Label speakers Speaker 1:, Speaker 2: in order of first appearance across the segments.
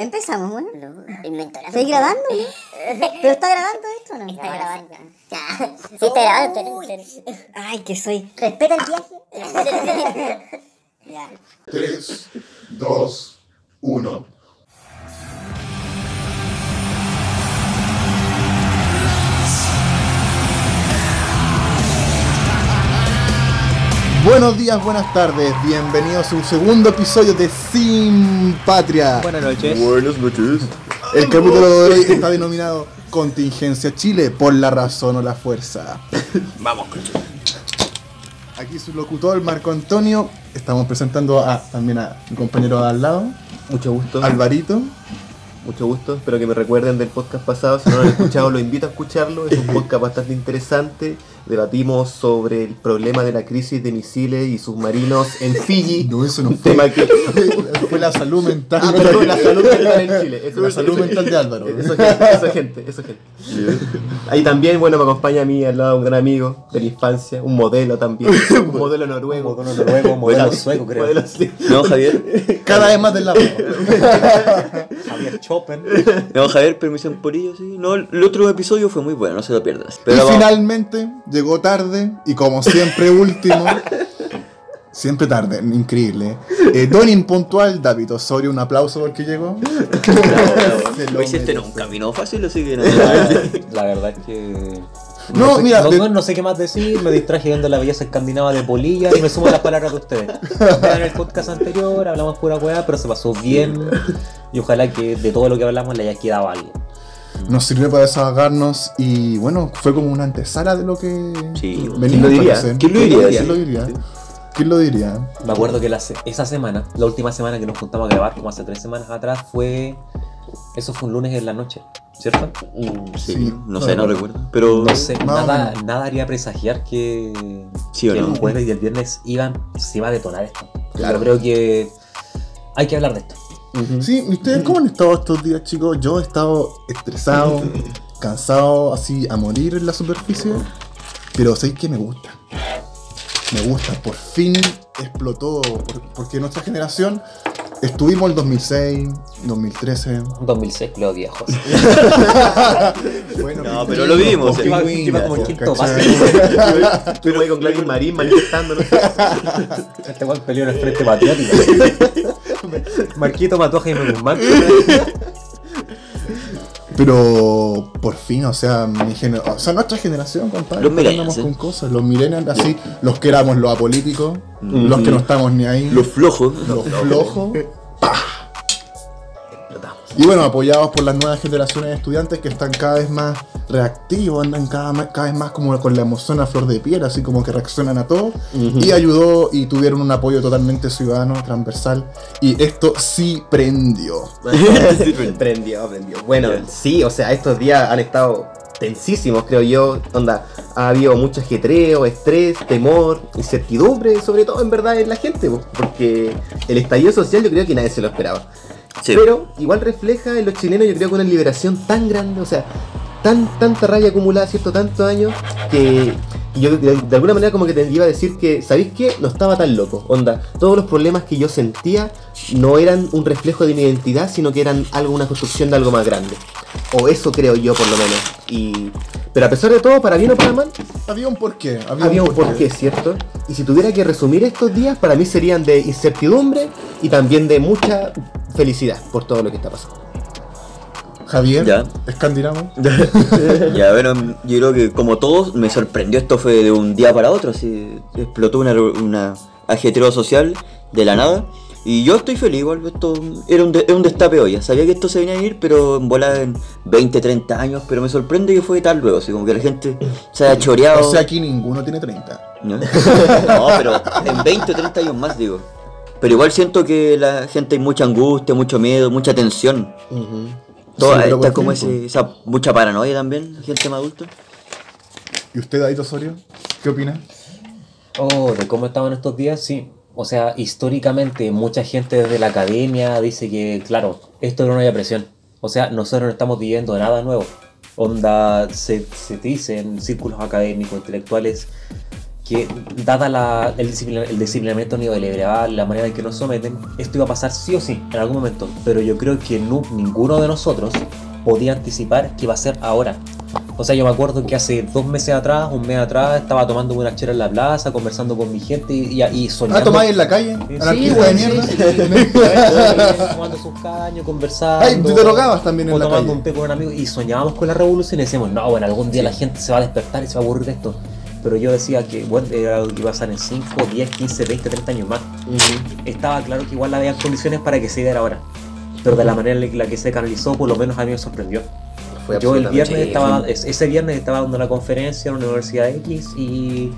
Speaker 1: Empezamos, bueno.
Speaker 2: No, inventó la
Speaker 1: ¿Estás grabando? ¿Pero está grabando esto o no?
Speaker 2: Está grabando. Ya. Sí, está grabando.
Speaker 1: Ay, que soy.
Speaker 2: Respeta el viaje.
Speaker 1: Ya.
Speaker 3: 3, 2, 1. Buenos días, buenas tardes, bienvenidos a un segundo episodio de Sin Patria.
Speaker 4: Buenas noches.
Speaker 3: Buenas noches. El capítulo de hoy está denominado Contingencia Chile por la razón o la fuerza.
Speaker 4: Vamos, coche.
Speaker 3: Aquí su locutor Marco Antonio. Estamos presentando a, también a mi compañero de al lado,
Speaker 4: Mucho gusto.
Speaker 3: Alvarito.
Speaker 4: Mucho gusto. Espero que me recuerden del podcast pasado. Si no lo han escuchado, los invito a escucharlo. Es un podcast bastante interesante. Debatimos sobre el problema de la crisis de misiles y submarinos en Fiji.
Speaker 3: No, eso no
Speaker 4: Un
Speaker 3: fue.
Speaker 4: tema que.
Speaker 3: Fue la salud mental.
Speaker 4: Ah, la salud mental en Chile. Eso,
Speaker 3: La salud mental de Álvaro.
Speaker 4: Eso gente, eso gente, eso gente. Ahí también, bueno, me acompaña a mí al lado un gran amigo de la infancia, un modelo también, un modelo noruego.
Speaker 5: Modelo noruego, modelo
Speaker 4: Modelo-
Speaker 5: sueco, creo.
Speaker 4: modelo, sí.
Speaker 6: No, Javier.
Speaker 3: Cada vez más del lado.
Speaker 5: Javier Chopin.
Speaker 6: No, Javier, permisión por ello, sí. No, el otro episodio fue muy bueno, no se lo pierdas.
Speaker 3: Y
Speaker 6: Pero vamos-
Speaker 3: finalmente llegó tarde y como siempre último. Siempre tarde, increíble. Eh, don impuntual, David Osorio, un aplauso porque llegó.
Speaker 6: Hiciste en
Speaker 3: merece.
Speaker 6: un camino fácil, así que no.
Speaker 5: La verdad es que.
Speaker 3: No,
Speaker 5: sé,
Speaker 3: mira,
Speaker 5: no,
Speaker 3: de-
Speaker 5: no- no sé qué más decir, me distraje viendo la belleza escandinava de Polilla y me sumo a las palabras de ustedes. En el podcast anterior hablamos pura weá, pero se pasó bien y ojalá que de todo lo que hablamos le haya quedado algo.
Speaker 3: Nos sirvió para desahogarnos y bueno, fue como una antesala de lo que
Speaker 6: Sí,
Speaker 3: venimos
Speaker 4: ¿quién lo diría?
Speaker 3: a hacer.
Speaker 6: ¿Quién lo diría?
Speaker 3: ¿Quién lo diría? ¿Quién lo diría?
Speaker 5: Me acuerdo que la esa semana, la última semana que nos juntamos a grabar, como hace tres semanas atrás, fue. Eso fue un lunes en la noche, ¿cierto?
Speaker 6: Mm, sí,
Speaker 3: Sí,
Speaker 6: no
Speaker 3: no
Speaker 6: sé, no
Speaker 3: recuerdo.
Speaker 6: Pero.
Speaker 5: No sé, nada, nada haría presagiar que,
Speaker 6: Sí o
Speaker 5: que
Speaker 6: no.
Speaker 5: el jueves y el viernes iban, se iba a detonar esto.
Speaker 3: Claro.
Speaker 5: Yo creo que hay que hablar de esto.
Speaker 3: Sí, ¿y ¿ustedes cómo han estado estos días, chicos? Yo he estado estresado, cansado, así a morir en la superficie. Pero sé que me gusta. Me gusta, por fin explotó. por- porque nuestra generación estuvimos en 2006, 2013.
Speaker 5: 2006, Leo Viejos.
Speaker 3: Bueno,
Speaker 6: No, pero lo vimos.
Speaker 5: Iba- iba como en quinto.
Speaker 4: Estuve ahí con Gladys Marín manifestándonos.
Speaker 5: Este weón peleó en el frente patriótico. Marquito mató a Jaime Guzmán.
Speaker 3: Pero por fin, o sea, mi gener- o sea, nuestra generación, compadre,
Speaker 6: Los
Speaker 3: andamos
Speaker 6: millennials, ¿eh?
Speaker 3: con cosas. Los millennials, así, los que éramos los apolíticos, los que no estamos ni ahí,
Speaker 6: Los flojos.
Speaker 3: los flojos. Y bueno, apoyados por las nuevas generaciones de estudiantes que están cada vez más reactivos, andan cada, cada vez más como con la emoción a flor de piel, así como que reaccionan a todo. Y ayudó y tuvieron un apoyo totalmente ciudadano, transversal. Y esto sí prendió.
Speaker 4: prendió, prendió. Bueno, sí, o sea, estos días han estado tensísimos, creo yo. Onda, ha habido mucho ajetreo, estrés, temor, incertidumbre, sobre todo en verdad en la gente, po, porque el estallido social yo creo que nadie se lo esperaba. Pero igual refleja en los chilenos, yo creo que una liberación tan grande, o sea, tan, tanta raya acumulada, ¿cierto? Tantos años, que yo de, de alguna manera como que te iba a decir que, ¿sabéis qué? No estaba tan loco. Onda, todos los problemas que yo sentía no eran un reflejo de mi identidad, sino que eran algo, una construcción de algo más grande. O eso creo yo por lo menos. Y, pero a pesar de todo, para bien o para mal,
Speaker 3: Había un porqué.
Speaker 4: había un porqué, ¿cierto? Y si tuviera que resumir estos días, para mí serían de incertidumbre y también de mucha felicidad por todo lo que está pasando.
Speaker 3: Javier,
Speaker 6: Ya.
Speaker 3: escandinavo.
Speaker 6: Ya, bueno, yo creo que como todos, me sorprendió esto fue de un día para otro, así, explotó una, una ajetreo social de la nada. Y yo estoy feliz, igual, esto era un, de- era un destape hoy, ya sabía que esto se venía a ir, pero en volada en 20, 30 años, pero me sorprende que fue tal luego, así como que la gente se haya choreado.
Speaker 3: O sea, aquí ninguno tiene 30.
Speaker 6: ¿no? No, pero en 20 o 30 años más, digo. Pero igual siento que la gente hay mucha angustia, mucho miedo, mucha tensión. Toda,
Speaker 3: Sí,
Speaker 6: está como ese, esa mucha paranoia también, gente más adulta.
Speaker 3: ¿Y usted, David Osorio? ¿Qué opina?
Speaker 5: Oh, de cómo estaban estos días, sí. O sea, históricamente mucha gente desde la academia dice que, claro, esto era una depresión. O sea, nosotros no estamos viviendo nada nuevo. Onda, se, se dice en círculos académicos, intelectuales, que dada la- el, disciplina- el disciplinamiento neoliberal, la manera en que nos someten, esto iba a pasar sí o sí en algún momento. Pero yo creo que nu- ninguno de nosotros podía anticipar que iba a ser ahora. O sea, yo me acuerdo que hace dos meses atrás, un mes atrás, estaba tomando una chela en la plaza, conversando con mi gente y, y, y soñando.
Speaker 3: Ah, tomáis en la calle,
Speaker 5: Sí,
Speaker 3: anarquista
Speaker 5: weón,
Speaker 3: de
Speaker 5: sí,
Speaker 3: mierda.
Speaker 5: sí. tomando sus caños, conversando.
Speaker 3: Ay, tú te drogabas también en la
Speaker 5: tomando
Speaker 3: calle.
Speaker 5: un té con un amigo y soñábamos con la revolución y decíamos, no, bueno, algún día la gente se va a despertar y se va a aburrir de esto. Pero yo decía que, bueno, era algo que iba a pasar en 5, 10, 15, 20, 30 años más. Estaba claro que igual había condiciones para que se diera ahora. Pero de la manera en la que se canalizó, por lo menos a mí me sorprendió.
Speaker 4: Fue
Speaker 5: Yo el viernes estaba, es- ese viernes estaba dando una conferencia en una universidad X y...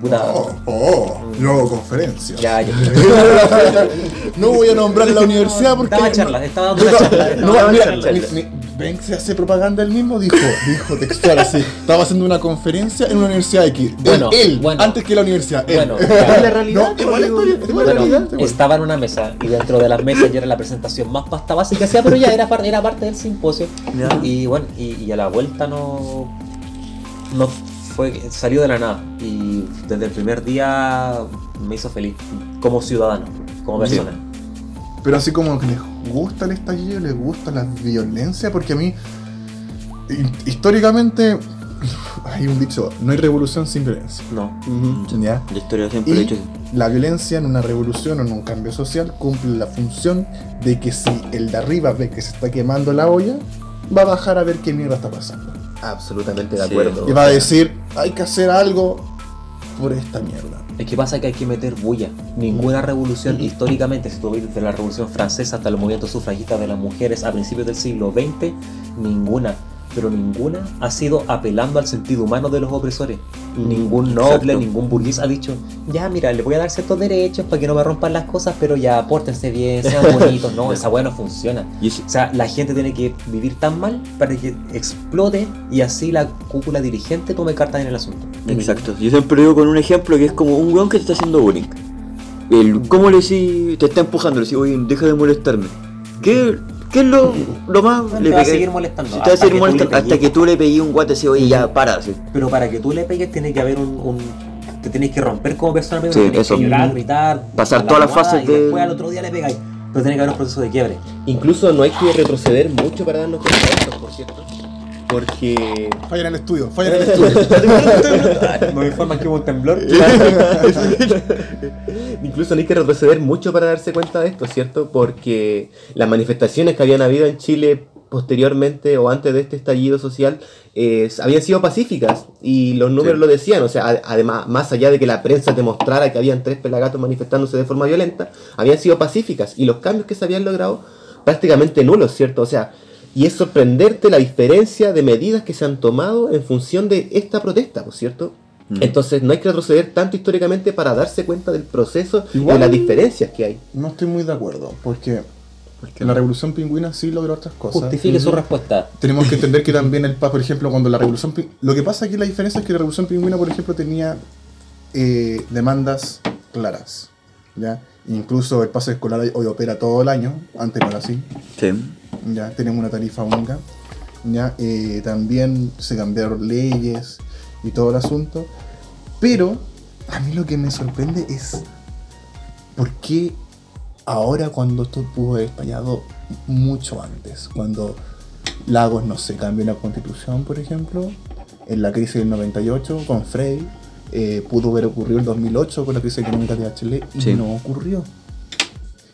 Speaker 5: Puta,
Speaker 3: Oh, oh, yo hago conferencia.
Speaker 5: ya, ya.
Speaker 3: No voy a nombrar la universidad porque.
Speaker 5: Daba charlas, estaba dando una
Speaker 3: No,
Speaker 5: charla.
Speaker 3: no,
Speaker 5: estaba dando
Speaker 3: mira,
Speaker 5: charla.
Speaker 3: ven se hace propaganda él mismo, dijo, dijo textual así. Estaba haciendo una conferencia en una universidad X.
Speaker 5: Bueno,
Speaker 3: él,
Speaker 5: bueno.
Speaker 3: antes que la universidad. él.
Speaker 5: Bueno,
Speaker 4: Es
Speaker 5: ya.
Speaker 4: la realidad,
Speaker 3: No, igual historia,
Speaker 4: es
Speaker 3: igual
Speaker 4: la
Speaker 5: Bueno,
Speaker 4: realidad.
Speaker 5: estaba en una mesa y dentro de las mesas ya era la presentación más pasta básica que hacía, pero ya era parte, era parte del simposio.
Speaker 6: Ya.
Speaker 5: Y bueno, y, y a la vuelta no, no fue, salió de la nada. Y desde el primer día me hizo feliz, como ciudadano, como
Speaker 6: Sí.
Speaker 5: persona.
Speaker 3: Pero así como que les gusta el estallido, les gusta la violencia, porque a mí, hi- históricamente, hay un dicho, no hay revolución sin violencia.
Speaker 5: No.
Speaker 3: ¿Ya?
Speaker 6: La historia siempre ha
Speaker 3: Y
Speaker 6: dicho eso.
Speaker 3: la violencia en una revolución o en un cambio social cumple la función de que si el de arriba ve que se está quemando la olla, va a bajar a ver qué mierda está pasando.
Speaker 4: Absolutamente de
Speaker 6: Sí.
Speaker 4: acuerdo.
Speaker 3: Y va a decir, hay que hacer algo por esta mierda.
Speaker 5: Es que pasa que hay que meter bulla. Ninguna revolución históricamente, si tú ves desde la revolución francesa hasta los movimientos sufragistas de las mujeres a principios del siglo XX, ninguna, pero ninguna ha sido apelando al sentido humano de los opresores. Ningún noble,
Speaker 6: Exacto.
Speaker 5: ningún burgués ha dicho, ya mira, le voy a dar ciertos derechos para que no me rompan las cosas, pero ya pórtense bien, sean bonitos. No, esa weá no funciona. O sea, la gente tiene que vivir tan mal para que explote y así la cúpula dirigente tome cartas en el asunto.
Speaker 6: Exacto. Yo siempre digo con un ejemplo que es como un weón que te está haciendo bullying. El, ¿Cómo le decís? Te está empujando, le decís, oye, deja de molestarme. ¿Qué, qué es lo, lo más? Le
Speaker 5: te va a
Speaker 6: pegué-
Speaker 5: seguir molestando,
Speaker 6: Sí, te va a
Speaker 5: hasta
Speaker 6: seguir
Speaker 5: que tú le
Speaker 6: molestando hasta
Speaker 5: pegues.
Speaker 6: que tú le pegué un guate así, oye, ya, para. así.
Speaker 5: Pero para que tú le pegues tiene que haber un... un- te tienes que romper como persona
Speaker 6: Sí,
Speaker 5: tienes
Speaker 6: eso.
Speaker 5: que llorar, gritar,
Speaker 6: Pasar
Speaker 5: la
Speaker 6: todas las fases
Speaker 5: y
Speaker 6: de-
Speaker 5: después al otro día le pegáis. Pero tiene que haber un proceso de quiebre.
Speaker 4: Incluso no hay que retroceder mucho para darnos cuenta de esto, por cierto. Porque
Speaker 3: Falla en el estudio, falla en el estudio.
Speaker 5: ¿Me informan que hubo un temblor?
Speaker 4: Incluso no hay que retroceder mucho para darse cuenta de esto, ¿cierto? Porque las manifestaciones que habían habido en Chile posteriormente o antes de este estallido social eh, habían sido pacíficas y los números
Speaker 6: Sí.
Speaker 4: lo decían, o sea, además, más allá de que la prensa demostrara que habían tres pelagatos manifestándose de forma violenta, habían sido pacíficas y los cambios que se habían logrado prácticamente nulos, ¿cierto? O sea, y es sorprenderte la diferencia de medidas que se han tomado en función de esta protesta, ¿por cierto?
Speaker 6: Mm.
Speaker 4: Entonces no hay que retroceder tanto históricamente para darse cuenta del proceso y de las diferencias que hay.
Speaker 3: No estoy muy de acuerdo, porque la revolución pingüina sí logró otras cosas.
Speaker 5: Justifique su respuesta.
Speaker 3: Tenemos que entender que también el PAS, por ejemplo, cuando la revolución... Lo que pasa aquí, la diferencia es que la revolución pingüina, por ejemplo, tenía eh, demandas claras. ¿ya? Incluso el pase escolar hoy opera todo el año, antes no era así.
Speaker 6: Sí.
Speaker 3: Ya tenemos una tarifa única. Ya Eh, también se cambiaron leyes y todo el asunto. Pero a mí lo que me sorprende es por qué ahora cuando esto pudo haber estallado mucho antes, cuando Lagos, no sé, cambió la constitución, por ejemplo, en la crisis del 98 con Frey, eh, pudo haber ocurrido en 2008 con la crisis económica de Chile y
Speaker 6: Sí.
Speaker 3: no ocurrió.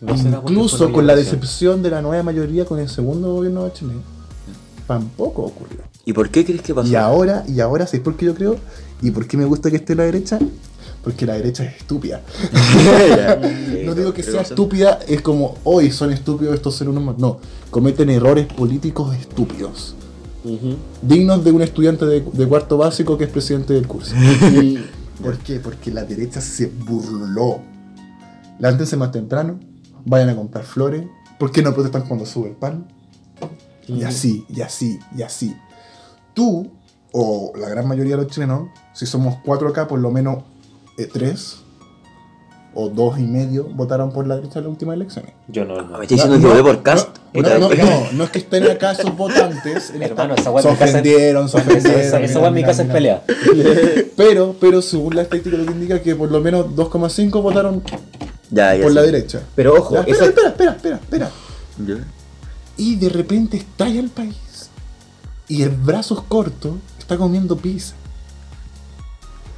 Speaker 5: No
Speaker 3: Incluso con la decepción de la nueva mayoría con el segundo gobierno de Chile, tampoco ocurrió.
Speaker 6: ¿Y por qué crees que pasó?
Speaker 3: Y ahora, y ahora, ¿sabes por qué yo creo? ¿Y por qué me gusta que esté la derecha? Porque la derecha es estúpida. no digo que sea estúpida, es como hoy son estúpidos estos seres humanos. No, cometen errores políticos estúpidos. Dignos de un estudiante de, de cuarto básico que es presidente del curso. ¿Por qué? Porque la derecha se burló. Levántense más temprano, vayan a comprar flores. ¿Por qué no protestan cuando sube el pan? Y así, y así, y así. Tú, o la gran mayoría de los chilenos, si somos cuatro acá, por lo menos eh, tres o dos y medio votaron por la derecha en las últimas elecciones.
Speaker 5: Yo no,
Speaker 6: Ah,
Speaker 5: no.
Speaker 6: ¿Me estás diciendo que
Speaker 3: No,
Speaker 6: voté por Cast?
Speaker 3: No, no, no, no es que estén acá esos votantes. en
Speaker 5: Hermano,
Speaker 3: esta-
Speaker 5: esa
Speaker 3: se
Speaker 5: en mi casa-
Speaker 3: ofendieron, se ofendieron.
Speaker 5: esa- esa weá en mi
Speaker 3: mira,
Speaker 5: casa es
Speaker 3: mira,
Speaker 5: pelea.
Speaker 3: Pero, pero según la estadística lo que indica que por lo menos 2,5 votaron
Speaker 6: Ya, ya.
Speaker 3: por la derecha.
Speaker 4: Pero ojo,
Speaker 3: Ya, espera,
Speaker 4: esa-
Speaker 3: espera, espera, espera, espera. Y de repente estalla el país. Y el brazos corto está comiendo pizza.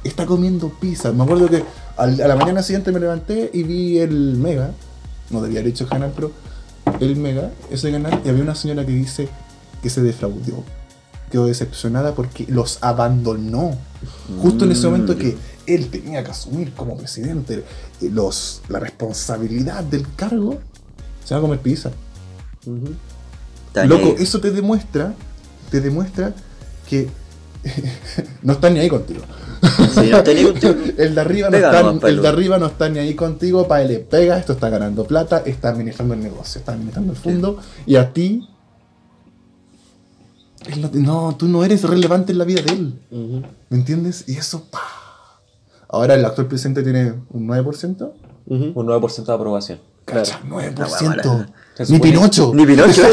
Speaker 3: Está comiendo pizza. Me acuerdo que a la mañana siguiente me levanté y vi el Mega. No debía haber hecho el canal, pero el Mega, ese canal, y había una señora que dice que se defraudó. Quedó decepcionada porque los abandonó. Justo en ese momento que él tenía que asumir como presidente eh, los, la responsabilidad del cargo, se va a comer pizza. Loco, eso te demuestra, te demuestra que no están ni ahí contigo.
Speaker 6: Sí, no tenía contigo.
Speaker 3: El de arriba no está, el de arriba no está ni ahí contigo, para él le pega, esto está ganando plata, está administrando el negocio, está administrando el fondo, y a ti. no, tú no eres relevante en la vida de él. ¿Me entiendes? Y eso. Ahora el actual presidente tiene un 9%.
Speaker 4: Ujú.
Speaker 5: Un 9% de aprobación.
Speaker 3: Cacha,
Speaker 6: La hueá
Speaker 3: 9%.
Speaker 6: mala.
Speaker 5: Se
Speaker 3: Ni Pinocho.
Speaker 6: Ni Pinocho.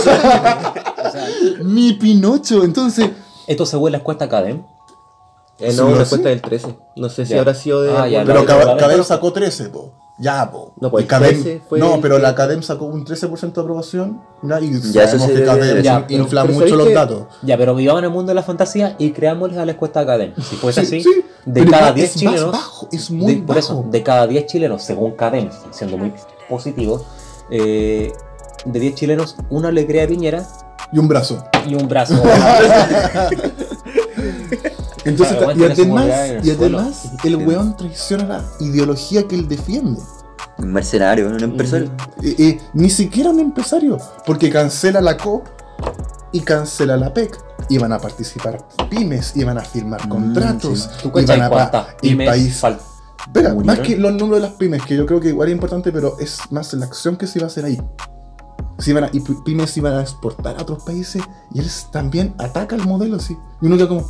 Speaker 3: Ni Pinocho. Entonces,
Speaker 5: Esto según la encuesta Cadem.
Speaker 4: Eh, no, una
Speaker 3: sí.
Speaker 4: respuesta del 13. No sé si
Speaker 5: Ya.
Speaker 4: habrá sido de.
Speaker 5: Ah, ya,
Speaker 3: Pero
Speaker 5: la-
Speaker 3: Cab-
Speaker 5: la-
Speaker 3: Cadem sacó 13, po. Ya, po.
Speaker 4: No, pues
Speaker 3: Y Cadem-
Speaker 4: 13 fue
Speaker 3: no,
Speaker 4: el
Speaker 3: pero la Cadem sacó un 13% de aprobación. ¿ya? Y
Speaker 6: Ya, eso
Speaker 3: sabemos que Cadem
Speaker 5: Ya,
Speaker 4: pero-
Speaker 3: infla
Speaker 4: pero
Speaker 3: mucho
Speaker 4: ¿sabéis
Speaker 3: los
Speaker 4: que-
Speaker 3: datos.
Speaker 5: Ya, pero vivamos en el mundo de la fantasía y creámosles a la encuesta Cadem. Si fuese
Speaker 3: Sí,
Speaker 5: así,
Speaker 3: sí,
Speaker 5: de
Speaker 3: pero
Speaker 5: cada
Speaker 3: igual
Speaker 5: 10
Speaker 3: es más
Speaker 5: chilenos.
Speaker 3: bajo, es muy
Speaker 5: de, por eso,
Speaker 3: bajo.
Speaker 5: de cada 10 chilenos, según Cadem, siendo muy positivo, eh, de 10 chilenos, uno le cree a Piñera
Speaker 3: Y un brazo.
Speaker 5: y un brazo.
Speaker 3: Entonces,
Speaker 5: Claro,
Speaker 3: y además, y además el weón traiciona la ideología que él defiende.
Speaker 6: Un mercenario, un empresario.
Speaker 3: Eh, eh, ni siquiera un empresario, porque cancela la COP y cancela la PEC. Iban a participar pymes, iban a firmar
Speaker 6: Mm,
Speaker 3: contratos,
Speaker 6: sí.
Speaker 5: ¿Tú
Speaker 3: iban a pa- el país. más que los números de las pymes, que yo creo que igual es importante, pero es más la acción que se iba a hacer ahí. Se iban a- y py- pymes iban a exportar a otros países y él también ataca el modelo así. Y uno queda como.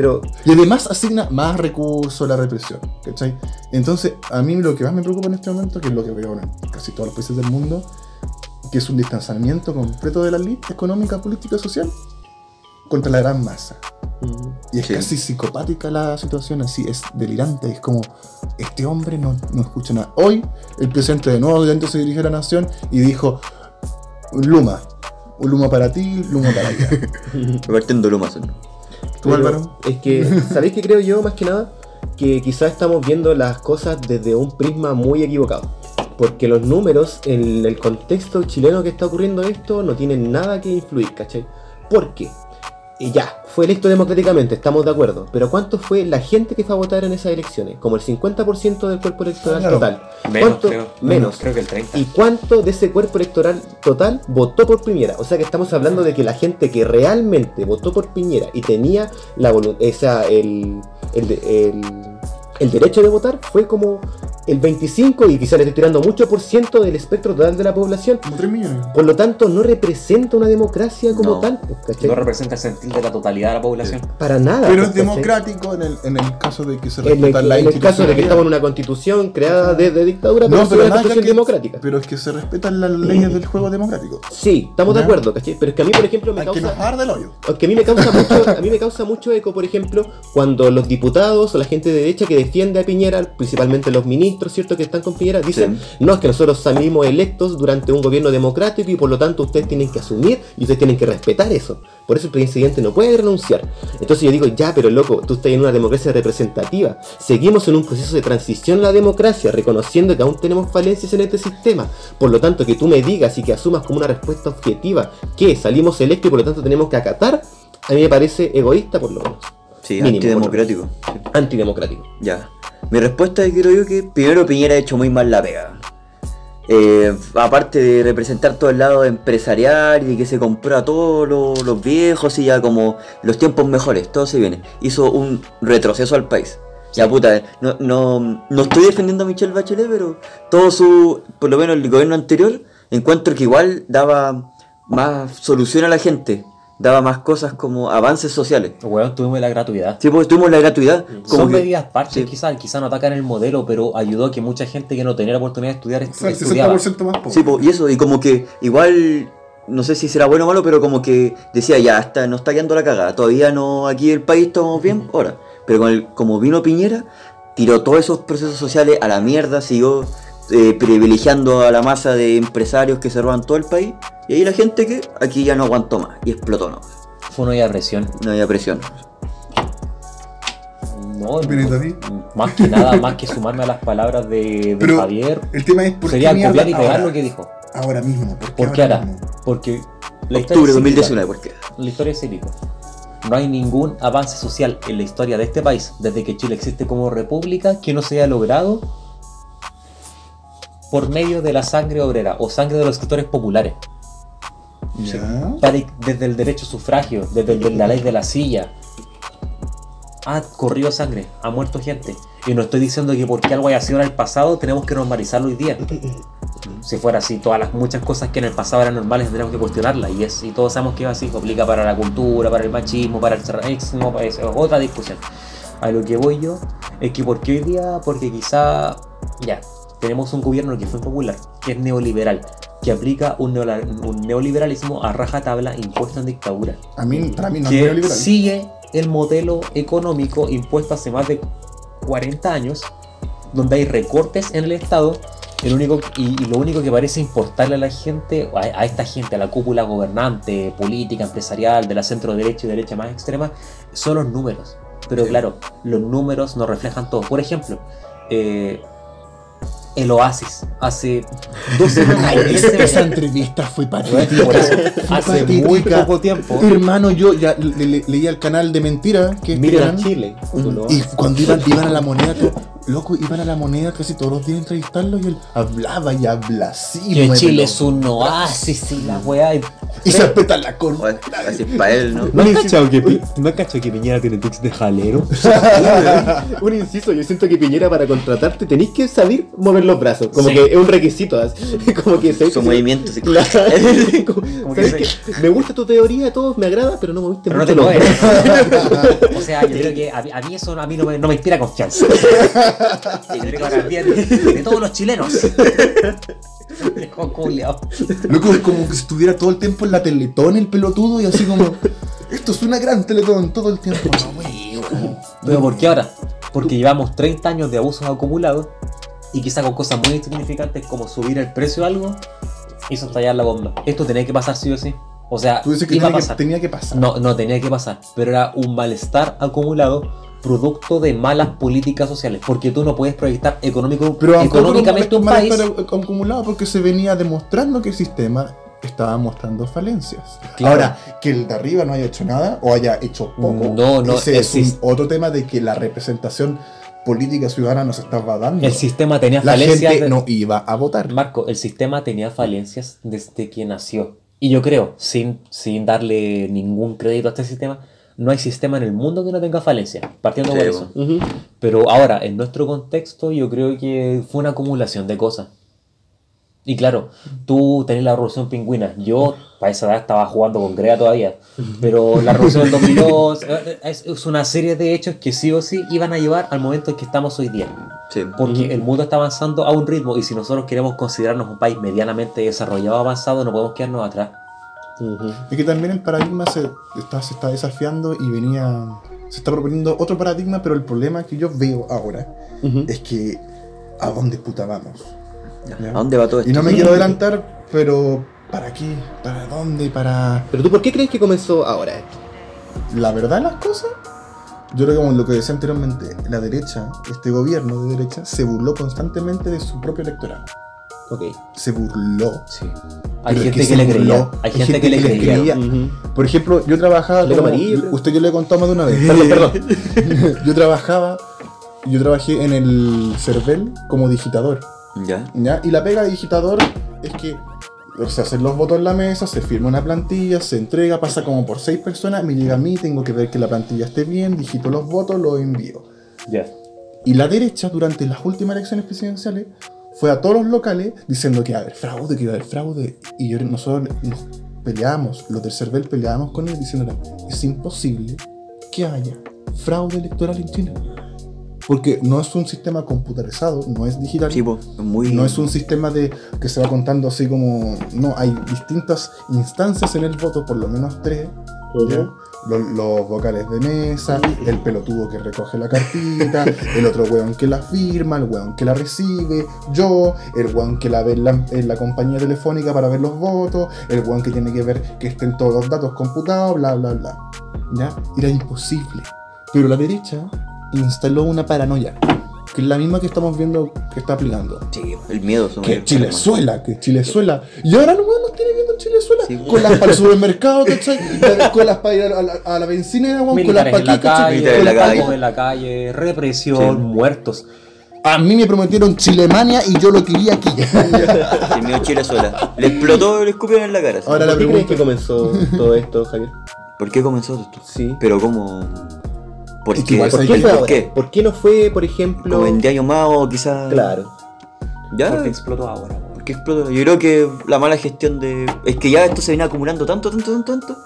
Speaker 4: Pero
Speaker 3: Y además asigna más recursos a la represión. ¿Cachai? Entonces, a mí lo que más me preocupa en este momento, que es lo que veo en casi todos los países del mundo, que es un distanciamiento completo de la élite económica, política y social contra la gran masa. Y es
Speaker 6: Sí.
Speaker 3: casi psicopática la situación, así es delirante. Es como, este hombre no, no escucha nada. Hoy, el presidente de nuevo de se dirigió a la nación y dijo: Luma, un Luma para ti, Luma para allá.
Speaker 6: Repartiendo lumas. ¿no?
Speaker 3: ¿Tú, Álvaro?
Speaker 4: Es que, ¿sabéis qué creo yo más que nada? Que quizás estamos viendo las cosas desde un prisma muy equivocado. Porque los números en el contexto chileno que está ocurriendo esto no tienen nada que influir, ¿cachai? ¿Por qué? Y ya, fue electo democráticamente, estamos de acuerdo. Pero ¿cuánto fue la gente que fue a votar en esas elecciones? Como el 50% del cuerpo electoral
Speaker 3: Claro.
Speaker 4: total.
Speaker 5: Menos,
Speaker 4: ¿Cuánto?
Speaker 5: creo.
Speaker 4: Menos.
Speaker 5: Creo que el 30.
Speaker 4: ¿Y cuánto de ese cuerpo electoral total votó por Piñera? O sea que estamos hablando de que la gente que realmente votó por Piñera y tenía la esa, el, el, el- el derecho de votar fue como el 25 y quizá le estoy tirando mucho por ciento del espectro total de la población.
Speaker 3: Como 3 millones.
Speaker 4: Por lo tanto, no representa una democracia como
Speaker 6: No.
Speaker 4: tal, pues, ¿cachai?
Speaker 5: No representa el sentir de la totalidad de la población.
Speaker 4: Para nada.
Speaker 3: Pero
Speaker 4: pues,
Speaker 3: es democrático en el, en el caso de que se respetan las
Speaker 4: en el caso de que estamos en una constitución creada desde dictadura, pero
Speaker 3: No,
Speaker 4: es
Speaker 3: pero
Speaker 4: una
Speaker 3: nada
Speaker 4: constitución
Speaker 3: que-
Speaker 4: democrática.
Speaker 3: Pero es que se respetan las leyes del juego democrático.
Speaker 4: Sí, estamos de acuerdo, ¿cachai? Pero es que a mí, por ejemplo, me
Speaker 3: Hay que
Speaker 4: causa...
Speaker 3: nos arde el hoyo.
Speaker 4: A mí me causa mucho, a mí me causa mucho eco, por ejemplo, cuando los diputados o la gente de derecha que defiende a Piñera, principalmente los ministros, ¿cierto?, que están con Piñera, dicen, no, es que nosotros salimos electos durante un gobierno democrático y por lo tanto ustedes tienen que asumir y ustedes tienen que respetar eso. Por eso el presidente no puede renunciar. Entonces yo digo, ya, pero loco, tú estás en una democracia representativa. Seguimos en un proceso de transición a la democracia, reconociendo que aún tenemos falencias en este sistema. Por lo tanto, que tú me digas y que asumas como una respuesta objetiva que salimos electos y por lo tanto tenemos que acatar, a mí me parece egoísta por lo menos.
Speaker 6: Sí,
Speaker 4: Mínimo,
Speaker 6: antidemocrático. Sí.
Speaker 4: Antidemocrático.
Speaker 6: Ya. Mi respuesta es que creo yo que primero Piñera ha hecho muy mal la pega. Eh, aparte de representar todo el lado empresarial y que se compró a todos los, los viejos y ya como los tiempos mejores, todo se viene. Hizo un retroceso al país. Ya puta, no, no, no estoy defendiendo a Michelle Bachelet, pero todo su, por lo menos el gobierno anterior, encuentro que igual daba más solución a la gente, daba más cosas como avances sociales.
Speaker 5: Weón, tuvimos la gratuidad.
Speaker 6: Sí, porque tuvimos la gratuidad. Como
Speaker 5: Son
Speaker 6: que-
Speaker 5: medidas parches,
Speaker 6: sí.
Speaker 5: quizás, quizás no atacan el modelo, pero ayudó a que mucha gente que no tenía la oportunidad de estudiar
Speaker 3: O sea, el
Speaker 5: estudiaba.
Speaker 3: 60% más pobre.
Speaker 6: Sí, po, y eso, y como que igual no sé si será bueno o malo, pero como que decía, ya, está, no está quedando la cagada, todavía no, aquí el país estamos bien, ahora. Pero con el, como vino Piñera, tiró todos esos procesos sociales a la mierda, siguió eh, privilegiando a la masa de empresarios que se roban todo el país, y ahí la gente que aquí ya no aguantó más, y explotó, ¿no?
Speaker 5: Fue una olla de presión.
Speaker 6: No había presión.
Speaker 5: No, más que nada, más que sumarme a las palabras de, de
Speaker 3: Pero
Speaker 5: Javier,
Speaker 3: el tema es por
Speaker 5: sería copiar y pegar
Speaker 3: ahora,
Speaker 5: lo que dijo.
Speaker 3: ahora mismo. ¿Por qué,
Speaker 5: ¿Por qué
Speaker 3: ahora
Speaker 5: ahora?
Speaker 3: mismo?
Speaker 5: Porque la historia
Speaker 6: Octubre
Speaker 5: cíclica.
Speaker 6: 2019, ¿por qué?
Speaker 5: La historia es cíclica. No hay ningún avance social en la historia de este país, desde que Chile existe como república, que no se haya logrado por medio de la sangre obrera o sangre de los sectores populares. Para- Desde el derecho a sufragio, desde el de la ley de la silla. Ha corrido sangre, ha muerto gente. Y no estoy diciendo que porque algo haya sido en el pasado tenemos que normalizarlo hoy día. Si fuera así, todas las muchas cosas que en el pasado eran normales tendríamos que cuestionarlas. Y, es, y todos sabemos que es así, aplica para la cultura, para el machismo, para el racismo, es otra discusión. A lo que voy yo es que porque hoy día, porque quizá ya tenemos un gobierno que fue popular, que es neoliberal, que aplica un, neoliberalismo a rajatabla impuesto en dictadura
Speaker 3: A mí, para mí no es
Speaker 5: que
Speaker 3: neoliberal.
Speaker 5: sigue el modelo económico impuesto hace más de 40 años, donde hay recortes en el Estado, el único, y, y lo único que parece importarle a la gente, a, a esta gente, a la cúpula gobernante, política, empresarial, de la centro derecha y derecha más extrema, son los números. Pero claro, los números nos reflejan todo. Por ejemplo, eh, el Oasis, hace dos semanas,
Speaker 3: esa, entrevista fue patética.
Speaker 5: hace muy poco tiempo,
Speaker 3: Hermano, yo ya le- le- leía el canal de mentira que
Speaker 5: miren a
Speaker 3: canal,
Speaker 5: Chile.
Speaker 3: Y cuando iban, iban a la moneda, loco, iban a la moneda casi todos los días a entrevistarlo y él hablaba y habla así.
Speaker 5: Que Chile es un oasis y la weá. Y...
Speaker 3: Y se aprieta la corona.
Speaker 6: así es para él, ¿no?
Speaker 5: ¿No has cachado que, Pi- ¿no has cachado que Piñera tiene tics de jalero?
Speaker 4: Un inciso, yo siento que Piñera para contratarte tenéis que saber mover los brazos. Como
Speaker 5: Sí.
Speaker 4: que es un requisito. así. Como que se
Speaker 6: Su movimiento.
Speaker 4: Claro. Como-
Speaker 5: Como que
Speaker 4: ¿sabes qué? Me gusta tu teoría, todo me agrada, pero no moviste
Speaker 5: Pero no
Speaker 4: mucho
Speaker 5: te
Speaker 4: los
Speaker 5: mueves. o sea, yo creo que a, a mí eso a mí no me, no me inspira confianza. Y yo creo que ahora bien de todos los chilenos. Viejo culiao.
Speaker 3: Loco, es como que estuviera todo el tiempo en la teletón el pelotudo y así como. Esto es una gran teletón todo el tiempo. No.
Speaker 5: Pero ¿por qué ahora? Porque llevamos 30 años de abusos acumulados y quizá con cosas muy insignificantes como subir el precio de algo hizo estallar la bomba. Esto tenía que pasar sí o sí. O sea,
Speaker 3: Tú dices que
Speaker 5: iba a
Speaker 3: tenía, que
Speaker 5: pasar.
Speaker 3: tenía que pasar.
Speaker 5: No, no tenía que pasar, pero era un malestar acumulado producto de malas políticas sociales, porque tú no puedes proyectar económico,
Speaker 3: Pero
Speaker 5: económicamente un país.
Speaker 3: acumulado porque se venía demostrando que el sistema estaba mostrando falencias.
Speaker 5: Claro.
Speaker 3: Ahora, que el de arriba no haya hecho nada o haya hecho poco,
Speaker 5: No, no,
Speaker 3: ese es un otro tema de que la representación política ciudadana nos estaba dando.
Speaker 5: El sistema tenía
Speaker 3: la
Speaker 5: falencias.
Speaker 3: gente
Speaker 5: de-
Speaker 3: no iba a votar.
Speaker 5: Marco, el sistema tenía falencias desde que nació. Y yo creo, sin, sin darle ningún crédito a este sistema, no hay sistema en el mundo que no tenga falencias, partiendo por
Speaker 6: Sí,
Speaker 5: eso.
Speaker 4: Ujú.
Speaker 5: Pero ahora, en nuestro contexto, yo creo que fue una acumulación de cosas. Y claro, tú tenés la revolución pingüina. Yo, para esa edad, estaba jugando con Grea todavía. Pero la revolución del 2002 eh, es, es una serie de hechos que sí o sí iban a llevar al momento en que estamos hoy día.
Speaker 6: Sí.
Speaker 5: Porque el mundo está avanzando a un ritmo y si nosotros queremos considerarnos un país medianamente desarrollado, avanzado, no podemos quedarnos atrás.
Speaker 3: Es que también el paradigma se está, se está desafiando y venía. Se está proponiendo otro paradigma, pero el problema que yo veo ahora es que. ¿A dónde puta vamos? ¿Ya?
Speaker 6: ¿A dónde va todo
Speaker 3: Y
Speaker 6: esto?
Speaker 3: no me quiero adelantar, pero ¿para qué? ¿Para dónde? ¿Para
Speaker 4: Pero tú, ¿por qué crees que comenzó ahora esto?
Speaker 3: la verdad las cosas? Yo creo que como lo que decía anteriormente, la derecha, este gobierno de derecha, se burló constantemente de su propio electorado.
Speaker 4: Ok.
Speaker 3: Se burló.
Speaker 5: Sí. Hay gente que,
Speaker 3: se
Speaker 5: le creía. Hay gente, que le
Speaker 3: les
Speaker 5: creía.
Speaker 4: Ujú.
Speaker 3: Por ejemplo, yo trabajaba como-. Usted yo le he contado más de una vez.
Speaker 4: Perdón, perdón.
Speaker 3: yo trabajaba, yo trabajé en el CERVEL como digitador.
Speaker 6: Ya.
Speaker 3: ¿ya? Y la pega de digitador es que se hacen los votos en la mesa, se firma una plantilla, se entrega, pasa como por seis personas, me llega a mí, tengo que ver que la plantilla esté bien, digito los votos, los envío.
Speaker 5: Ya.
Speaker 3: Y la derecha, durante las últimas elecciones presidenciales, fue a todos los locales diciendo que iba a haber fraude, que iba a haber fraude. Y yo, nosotros nos peleábamos, los del CERVEL peleábamos con ellos diciéndole, es imposible que haya fraude electoral en Chile. Porque no es un sistema computarizado, no es digital.
Speaker 6: Sí, muy.
Speaker 3: No es un sistema de que se va contando así como. No, hay distintas instancias en el voto, por lo menos tres. Los, los vocales de mesa, el pelotudo que recoge la cartita, el otro weón que la firma, el weón que la recibe, yo, el weón que la ve en la, en la compañía telefónica para ver los votos, el weón que tiene que ver que estén todos los datos computados, bla, bla, bla. ¿Ya? Era imposible. Pero la derecha instaló una paranoia, que es la misma que estamos viendo que está aplicando.
Speaker 6: Sí, el miedo. es
Speaker 3: Que Chilezuela, que Chilezuela. Y ahora los weón nos tiene viendo en Chilezuela.
Speaker 6: Sí.
Speaker 3: Colas para el supermercado, ¿cachai? Colas para ir a la, a la bencinera. Colas
Speaker 5: Militares
Speaker 3: para
Speaker 5: en la
Speaker 3: aquí,
Speaker 6: en la calle.
Speaker 5: en la calle, represión,
Speaker 6: Sí.
Speaker 5: muertos.
Speaker 3: A mí me prometieron Chilemania y yo lo quería aquí.
Speaker 6: tema. El mío Chile sola. Le explotó, le escupieron en la cara. sí.
Speaker 3: Ahora la
Speaker 4: ¿Por qué crees
Speaker 3: pregunta
Speaker 4: que comenzó todo esto, Javier?
Speaker 6: ¿Por qué comenzó esto?
Speaker 4: Sí.
Speaker 6: Pero ¿cómo? ¿Por
Speaker 3: que
Speaker 6: qué?
Speaker 3: igual
Speaker 4: ¿Por
Speaker 3: ¿Sabes
Speaker 4: qué
Speaker 3: qué?
Speaker 4: fue
Speaker 6: ¿Por
Speaker 4: ahora?
Speaker 6: qué?
Speaker 4: ¿Por qué no fue, por ejemplo...
Speaker 6: Como en 10 años más o quizás.
Speaker 4: Claro.
Speaker 6: Ya.
Speaker 5: Porque explotó ahora. weón.
Speaker 6: ¿Por qué explotó? Yo creo que la mala gestión de. Es que ya esto se viene acumulando tanto, tanto, tanto, tanto.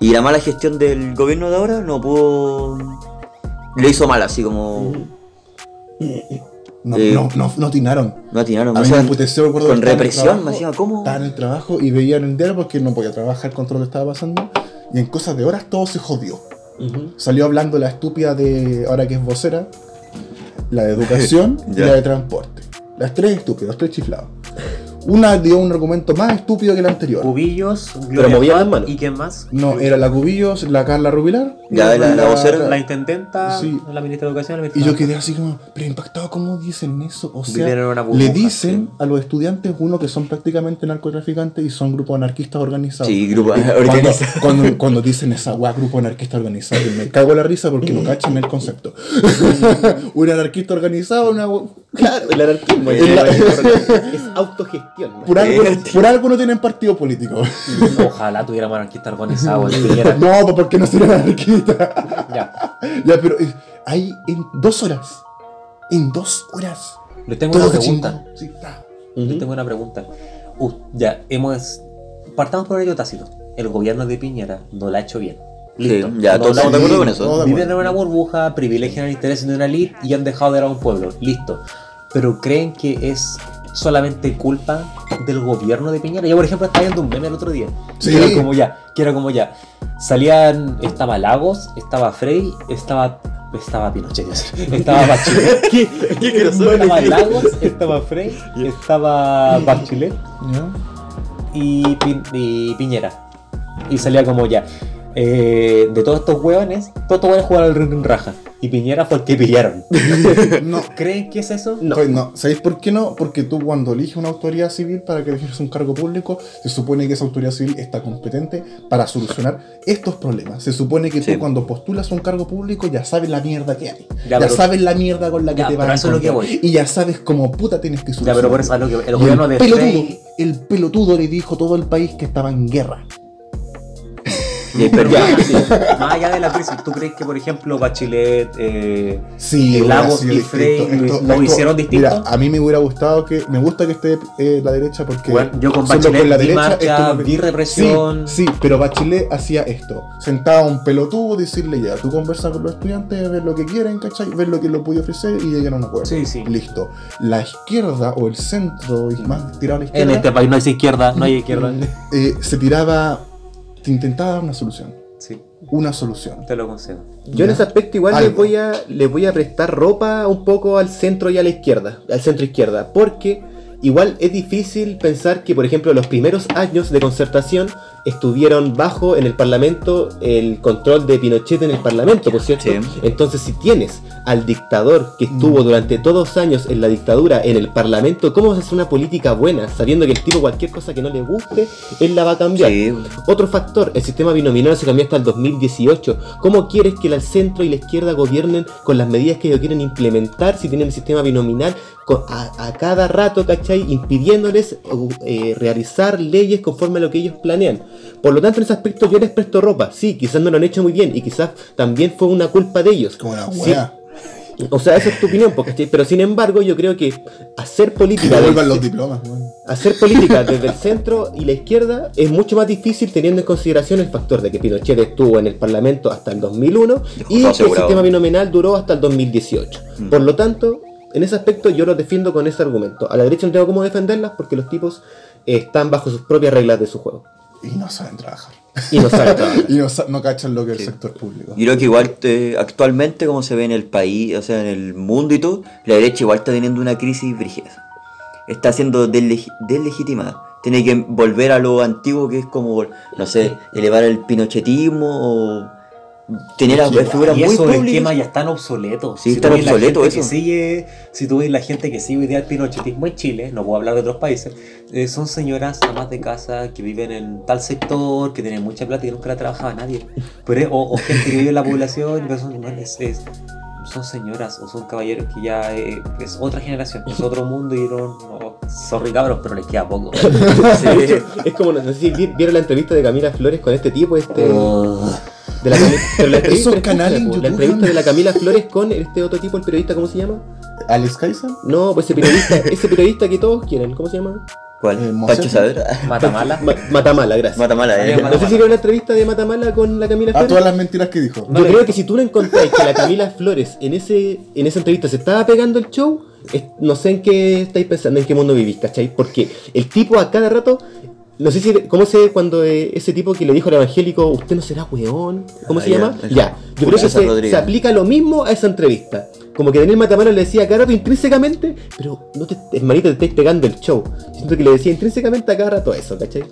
Speaker 6: Y la mala gestión del gobierno de ahora no pudo. Lo hizo mal, así como.
Speaker 3: No,
Speaker 6: Eh,
Speaker 3: no, no, no atinaron.
Speaker 6: No atinaron.
Speaker 3: A
Speaker 6: o
Speaker 3: mí
Speaker 6: sea,
Speaker 3: me recuerdo
Speaker 6: con
Speaker 3: el
Speaker 6: represión,
Speaker 3: trabajo,
Speaker 6: me decía, ¿cómo?
Speaker 3: Estaba en el trabajo y veía en el diario porque no podía trabajar con todo lo que estaba pasando. Y en cosas de horas todo se jodió. Salió hablando la estúpida de, ahora que es vocera, la de educación y la de transporte. Las tres estúpidas, los tres chiflados. Una dio un argumento más estúpido que el anterior.
Speaker 5: Cubillos,
Speaker 4: Pero
Speaker 5: Gloria
Speaker 4: movía las
Speaker 5: Juan,
Speaker 4: manos.
Speaker 5: ¿Y quién más?
Speaker 3: No, era la Cubillos, la Carla Rubilar.
Speaker 6: Ya, la- la vocera.
Speaker 5: La intendenta,
Speaker 3: Sí.
Speaker 5: la ministra de Educación, la
Speaker 3: Y
Speaker 5: ministra
Speaker 3: yo
Speaker 5: de
Speaker 3: quedé así como, pero impactado, ¿cómo dicen eso? O sea,
Speaker 5: burbuja,
Speaker 3: le dicen a los estudiantes, uno, que son prácticamente narcotraficantes y son grupos anarquistas organizados.
Speaker 6: Sí, grupo
Speaker 3: Cuando,
Speaker 6: organizado.
Speaker 3: cuando, cuando dicen esa weá, grupo anarquista organizado, y me cago en la risa porque no cachan el concepto. un anarquista organizado, una
Speaker 4: Claro, el anarquismo es,
Speaker 3: Es la-
Speaker 4: es autogestión. ¿no?
Speaker 3: por, algo, no- por algo no tienen partido político.
Speaker 5: Ojalá tuviéramos anarquista organizado.
Speaker 3: no, pues porque no serían anarquistas.
Speaker 5: Ya.
Speaker 3: ya, pero eh, hay en dos horas. En dos horas.
Speaker 5: Les tengo una pregunta.
Speaker 3: Sí, está.
Speaker 5: Les tengo una pregunta. Uh, ya, hemos. Partamos por ello tácito. El gobierno de Piñera no lo ha hecho bien. Listo.
Speaker 6: Sí, ya,
Speaker 5: No
Speaker 6: todos estamos de acuerdo con eso.
Speaker 5: Viven en una burbuja, privilegian el interés de una elite y han dejado de lado a un pueblo. Listo. Pero creen que es solamente culpa del gobierno de Piñera. Yo, por ejemplo, estaba viendo un meme el otro día.
Speaker 3: Sí.
Speaker 5: Que era como ya, que era como ya. Salían, estaba Lagos, estaba Frey, estaba. Estaba Pinochet, estaba Bachelet.
Speaker 4: ¿Qué, qué
Speaker 5: estaba Lagos, estaba Frey, estaba Bachelet y, Pi- y Piñera. Y salía como ya. Eh, de todos estos hueones, todos estos hueones jugaron al ring raja. Y Piñera fue el que pillaron.
Speaker 3: No,
Speaker 5: ¿Creen que es eso?
Speaker 4: No.
Speaker 3: Pues no, ¿sabéis por qué no? Porque tú cuando eliges una autoridad civil para que ejerza un cargo público, se supone que esa autoridad civil está competente para solucionar estos problemas. Se supone que
Speaker 6: Sí.
Speaker 3: tú cuando postulas un cargo público ya sabes la mierda que hay.
Speaker 5: Ya,
Speaker 3: Ya,
Speaker 5: pero-
Speaker 3: sabes la mierda con la que
Speaker 5: Ya,
Speaker 3: te vas a
Speaker 5: eso es lo que
Speaker 3: encontrar.
Speaker 5: voy.
Speaker 3: Y ya sabes cómo puta tienes que
Speaker 5: Ya,
Speaker 3: solucionar.
Speaker 5: pero por eso es lo que el gobierno de
Speaker 3: pelotudo,
Speaker 5: Frey.
Speaker 3: el pelotudo le dijo a todo el país que estaba en guerra.
Speaker 6: Y pero
Speaker 5: Ya, sí. Más allá de la crisis, ¿tú crees que, por ejemplo, Bachelet, eh,
Speaker 3: Sí, hubiera
Speaker 5: Lagos y
Speaker 3: distinto.
Speaker 5: Frey lo- hicieron distinto?
Speaker 3: Mira, a mí me hubiera gustado que. Me gusta que esté eh, la derecha porque.
Speaker 5: Bueno, yo con Bachelet vi marcha,
Speaker 3: esto no-
Speaker 5: vi represión.
Speaker 3: Sí, sí, pero Bachelet hacía esto. Sentaba un pelotudo, decirle ya, tú conversas con los estudiantes, ves lo que quieren, ¿cachai? Ves lo que lo puede ofrecer y llegan a un acuerdo.
Speaker 5: Sí, sí.
Speaker 3: Listo. La izquierda o el centro, y más tirado a la
Speaker 5: en
Speaker 3: izquierda,
Speaker 5: este país no hay izquierda, no hay izquierda.
Speaker 3: eh, se tiraba. Se intentaba dar una solución.
Speaker 5: Sí,
Speaker 3: Una solución.
Speaker 5: te lo concedo.
Speaker 4: Yo en ese aspecto igual les voy, a, les voy a prestar ropa un poco al centro y a la izquierda, al centro izquierda, porque igual es difícil pensar que, por ejemplo, los primeros años de concertación estuvieron bajo en el Parlamento el control de Pinochet en el Parlamento, por cierto.
Speaker 6: Sí.
Speaker 4: Entonces, si tienes al dictador que estuvo
Speaker 3: Mm.
Speaker 4: durante todos años en la dictadura en el Parlamento, ¿cómo vas a hacer una política buena sabiendo que el tipo cualquier cosa que no le guste, él la va a cambiar?
Speaker 6: Sí,
Speaker 4: Otro factor, el sistema binominal se cambió hasta el 2018. ¿Cómo quieres que el centro y la izquierda gobiernen con las medidas que ellos quieren implementar si tienen el sistema binominal con- a, a cada rato, ¿cachai? Impidiéndoles eh, realizar leyes conforme a lo que ellos planean. Por lo tanto, en ese aspecto yo les presto ropa. Sí, quizás no lo han hecho muy bien y quizás también fue una culpa de ellos.
Speaker 3: Como
Speaker 4: Sí,
Speaker 3: wea.
Speaker 4: O sea, esa es tu opinión, po, ¿cachai? Pero sin embargo, yo creo que hacer
Speaker 3: Que
Speaker 4: política.
Speaker 3: devuelvan
Speaker 4: desde-
Speaker 3: los diplomas.
Speaker 4: Hacer política desde el centro y la izquierda es mucho más difícil teniendo en consideración el factor de que Pinochet estuvo en el Parlamento hasta el 2001 y que el sistema binominal duró hasta el 2018. Por lo tanto, en ese aspecto yo los defiendo con ese argumento. A la derecha no tengo cómo defenderlas porque los tipos eh, están bajo sus propias reglas de su juego.
Speaker 3: Y no saben trabajar.
Speaker 4: Y no saben trabajar.
Speaker 3: Y no, sa- no cachan lo que es el sector público.
Speaker 6: Yo creo que igual eh, actualmente como se ve en el país, o sea, en el mundo y todo, la derecha igual está teniendo una crisis brígida. Está siendo desleg- deslegitimada. Tiene que volver a lo antiguo que es como, no sé, elevar el pinochetismo o tener a figuras muy públicas.
Speaker 5: esquemas ya están obsoletos.
Speaker 6: Sí,
Speaker 5: tú
Speaker 6: están obsoletos, eso.
Speaker 5: sigue, si tú ves la gente que sigue hoy día el pinochetismo en Chile, no puedo hablar de otros países, eh, son señoras amas de casa que viven en tal sector, que tienen mucha plata y nunca la trabajaba nadie. Pero, o, o gente que vive en la población, pero son, bueno, es- es- son señoras o son caballeros que ya eh, es otra generación, es otro mundo y no, no sorry cabros, pero les queda poco.
Speaker 6: Sí.
Speaker 4: Es como, no sé si vi- vieron la entrevista de Camila Flores con este tipo, este...
Speaker 5: Oh.
Speaker 4: De la, pero la entrevista,
Speaker 3: Esos canales en
Speaker 4: la entrevista de la Camila Flores con este otro tipo, el periodista, ¿cómo se llama?
Speaker 3: ¿Alex Kaiser?
Speaker 4: No, pues ese periodista, ese periodista que todos quieren, ¿cómo se llama?
Speaker 6: ¿Cuál?
Speaker 3: Eh, Mosé.
Speaker 6: Pancho Saavedra.
Speaker 5: Matamala.
Speaker 4: Ma- Matamala, gracias.
Speaker 6: Matamala, eh.
Speaker 4: No sé si vieron la entrevista de Matamala con la Camila
Speaker 3: A
Speaker 4: Flores.
Speaker 3: todas las mentiras que dijo.
Speaker 4: Yo creo que si tú no encontrás que la Camila Flores en ese en esa entrevista se estaba pegando el show, es- no sé en qué estáis pensando, en qué mundo vivís, ¿cachai? Porque el tipo a cada rato, no sé si, ¿cómo se cuando eh, ese tipo que le dijo al evangélico, usted no será weón? ¿Cómo
Speaker 6: Ah,
Speaker 4: se
Speaker 6: ya,
Speaker 4: llama? Ya, yo creo que se aplica lo mismo a esa entrevista. Como que Daniel Matamala le decía a cada rato intrínsecamente, pero no te, hermanito, te estáis pegando el show. Siento que le decía intrínsecamente a cada rato eso, ¿cachai?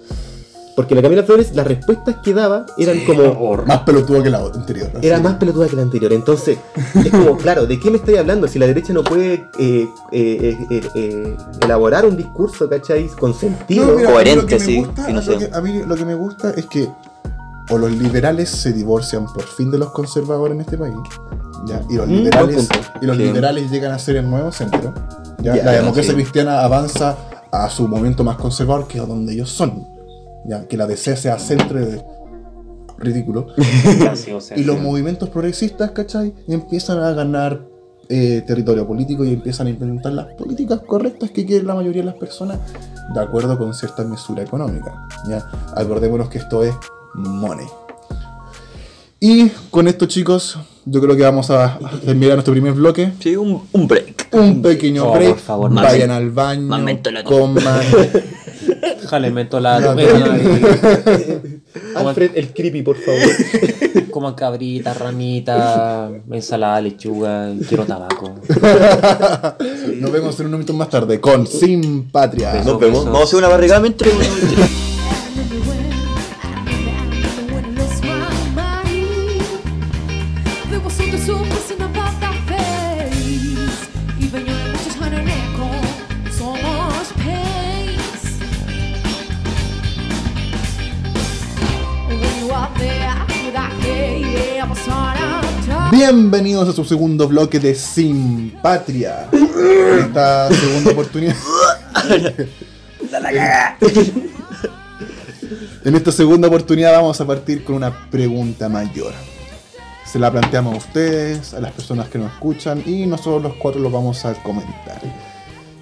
Speaker 4: Porque la Camila Flores, las respuestas que daba eran como...
Speaker 3: Más pelotudo que la otra anterior. así.
Speaker 4: Era más pelotuda que la anterior. Entonces, es como, claro, ¿de qué me estoy hablando? Si la derecha no puede eh, eh, eh, eh, elaborar un discurso, ¿cachai? Con sentido.
Speaker 3: No, mira, a mí
Speaker 6: Coherente,
Speaker 3: lo que me
Speaker 6: sí,
Speaker 3: gusta-
Speaker 6: sí, no sé.
Speaker 3: que- a mí lo que me gusta es que o los liberales se divorcian por fin de los conservadores en este país, ¿ya? y los
Speaker 4: Mm,
Speaker 3: liberales y los
Speaker 6: Sí.
Speaker 3: liberales llegan a ser el nuevo centro. ¿ya?
Speaker 4: Ya,
Speaker 3: la democracia
Speaker 6: sí.
Speaker 3: cristiana avanza a su momento más conservador, que es donde ellos son. ¿ya? Que la DC sea centro de ridículo.
Speaker 5: Sí, o sea,
Speaker 3: Y los movimientos progresistas, ¿cachai? Empiezan a ganar eh, territorio político y empiezan a implementar las políticas correctas que quieren la mayoría de las personas de acuerdo con cierta mesura económica. ¿ya? Acordémonos que esto es money. Y con esto, chicos, yo creo que vamos a terminar nuestro primer bloque.
Speaker 6: Sí, un, un break.
Speaker 3: Un pequeño
Speaker 5: Oh,
Speaker 3: break.
Speaker 5: por favor,
Speaker 6: más
Speaker 3: vayan al baño,
Speaker 6: más mentolato.
Speaker 3: coman.
Speaker 5: La
Speaker 3: Ya,
Speaker 4: Alfred, el creepy, por favor.
Speaker 5: Coman cabrita, ranita, ensalada, lechuga, quiero tabaco.
Speaker 3: Nos vemos en un momento más tarde con Sin Patria.
Speaker 6: Nos vemos. Vamos a hacer una barrigada mientras.
Speaker 3: Bienvenidos a su segundo bloque de Sin Patria. Esta segunda oportunidad. En esta segunda oportunidad vamos a partir con una pregunta mayor. Se la planteamos a ustedes, a las personas que nos escuchan y nosotros los cuatro lo vamos a comentar.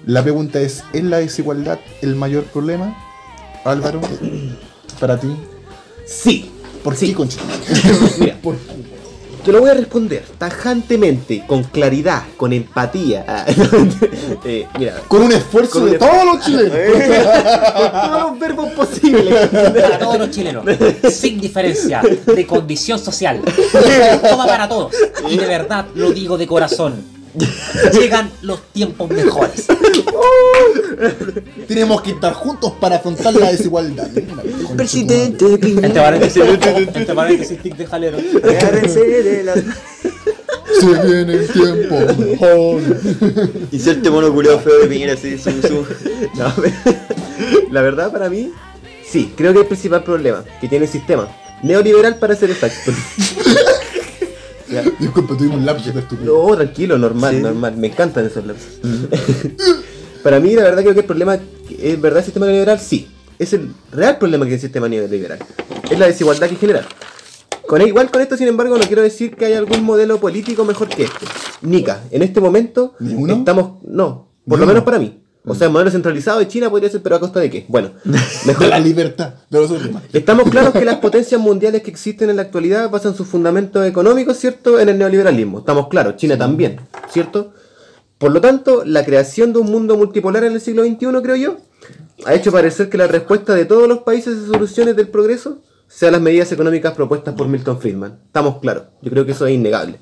Speaker 3: La pregunta es, ¿es la desigualdad el mayor problema? Álvaro, para ti.
Speaker 4: Sí.
Speaker 3: ¿Por
Speaker 4: Sí.
Speaker 3: qué?
Speaker 4: Mira, te lo voy a responder tajantemente, con claridad, con empatía. Ah, eh, mira,
Speaker 3: Con un esfuerzo
Speaker 4: Con un
Speaker 3: de
Speaker 4: esfuerzo.
Speaker 3: todos los chilenos.
Speaker 4: con todos los verbos posibles.
Speaker 5: Para todos los chilenos, sin diferencia de condición social. Toma para todos. Y de verdad lo digo de corazón. Llegan los tiempos mejores.
Speaker 3: Tenemos que estar juntos para afrontar la desigualdad.
Speaker 6: Presidente
Speaker 5: Entre
Speaker 6: Piñera.
Speaker 5: paréntesis, entre paréntesis, tic de jalero.
Speaker 6: Agárrense de la.
Speaker 3: Se viene el tiempo. mejor.
Speaker 6: Inserte mono feo de Piñera así, su, su.
Speaker 4: No, la verdad para mí, sí, creo que el principal problema que tiene el sistema neoliberal para ser exacto. Ya.
Speaker 3: Disculpa, tuvimos un lapso de estupidez.
Speaker 4: No, tranquilo, normal,
Speaker 6: Sí.
Speaker 4: normal. Me encantan esos lapsos. Para mí, la verdad, creo que el problema, ¿es verdad el sistema neoliberal? Sí. Es el real problema que tiene el sistema neoliberal. Es la desigualdad que genera. Con, igual con esto, sin embargo, no quiero decir que hay algún modelo político mejor que este. Nica, en este momento estamos. No, por lo menos para mí. O sea, el modelo centralizado de China podría ser, pero a costa de qué? Bueno, mejor.
Speaker 3: De la libertad de los últimos.
Speaker 4: Estamos claros que las potencias mundiales que existen en la actualidad basan sus fundamentos económicos, ¿cierto?, en el neoliberalismo. Estamos claros, China también, ¿cierto? Por lo tanto, la creación de un mundo multipolar en el siglo XXI, creo yo, ha hecho parecer que la respuesta de todos los países a soluciones del progreso sean las medidas económicas propuestas por Milton Friedman. Estamos claros, yo creo que eso es innegable.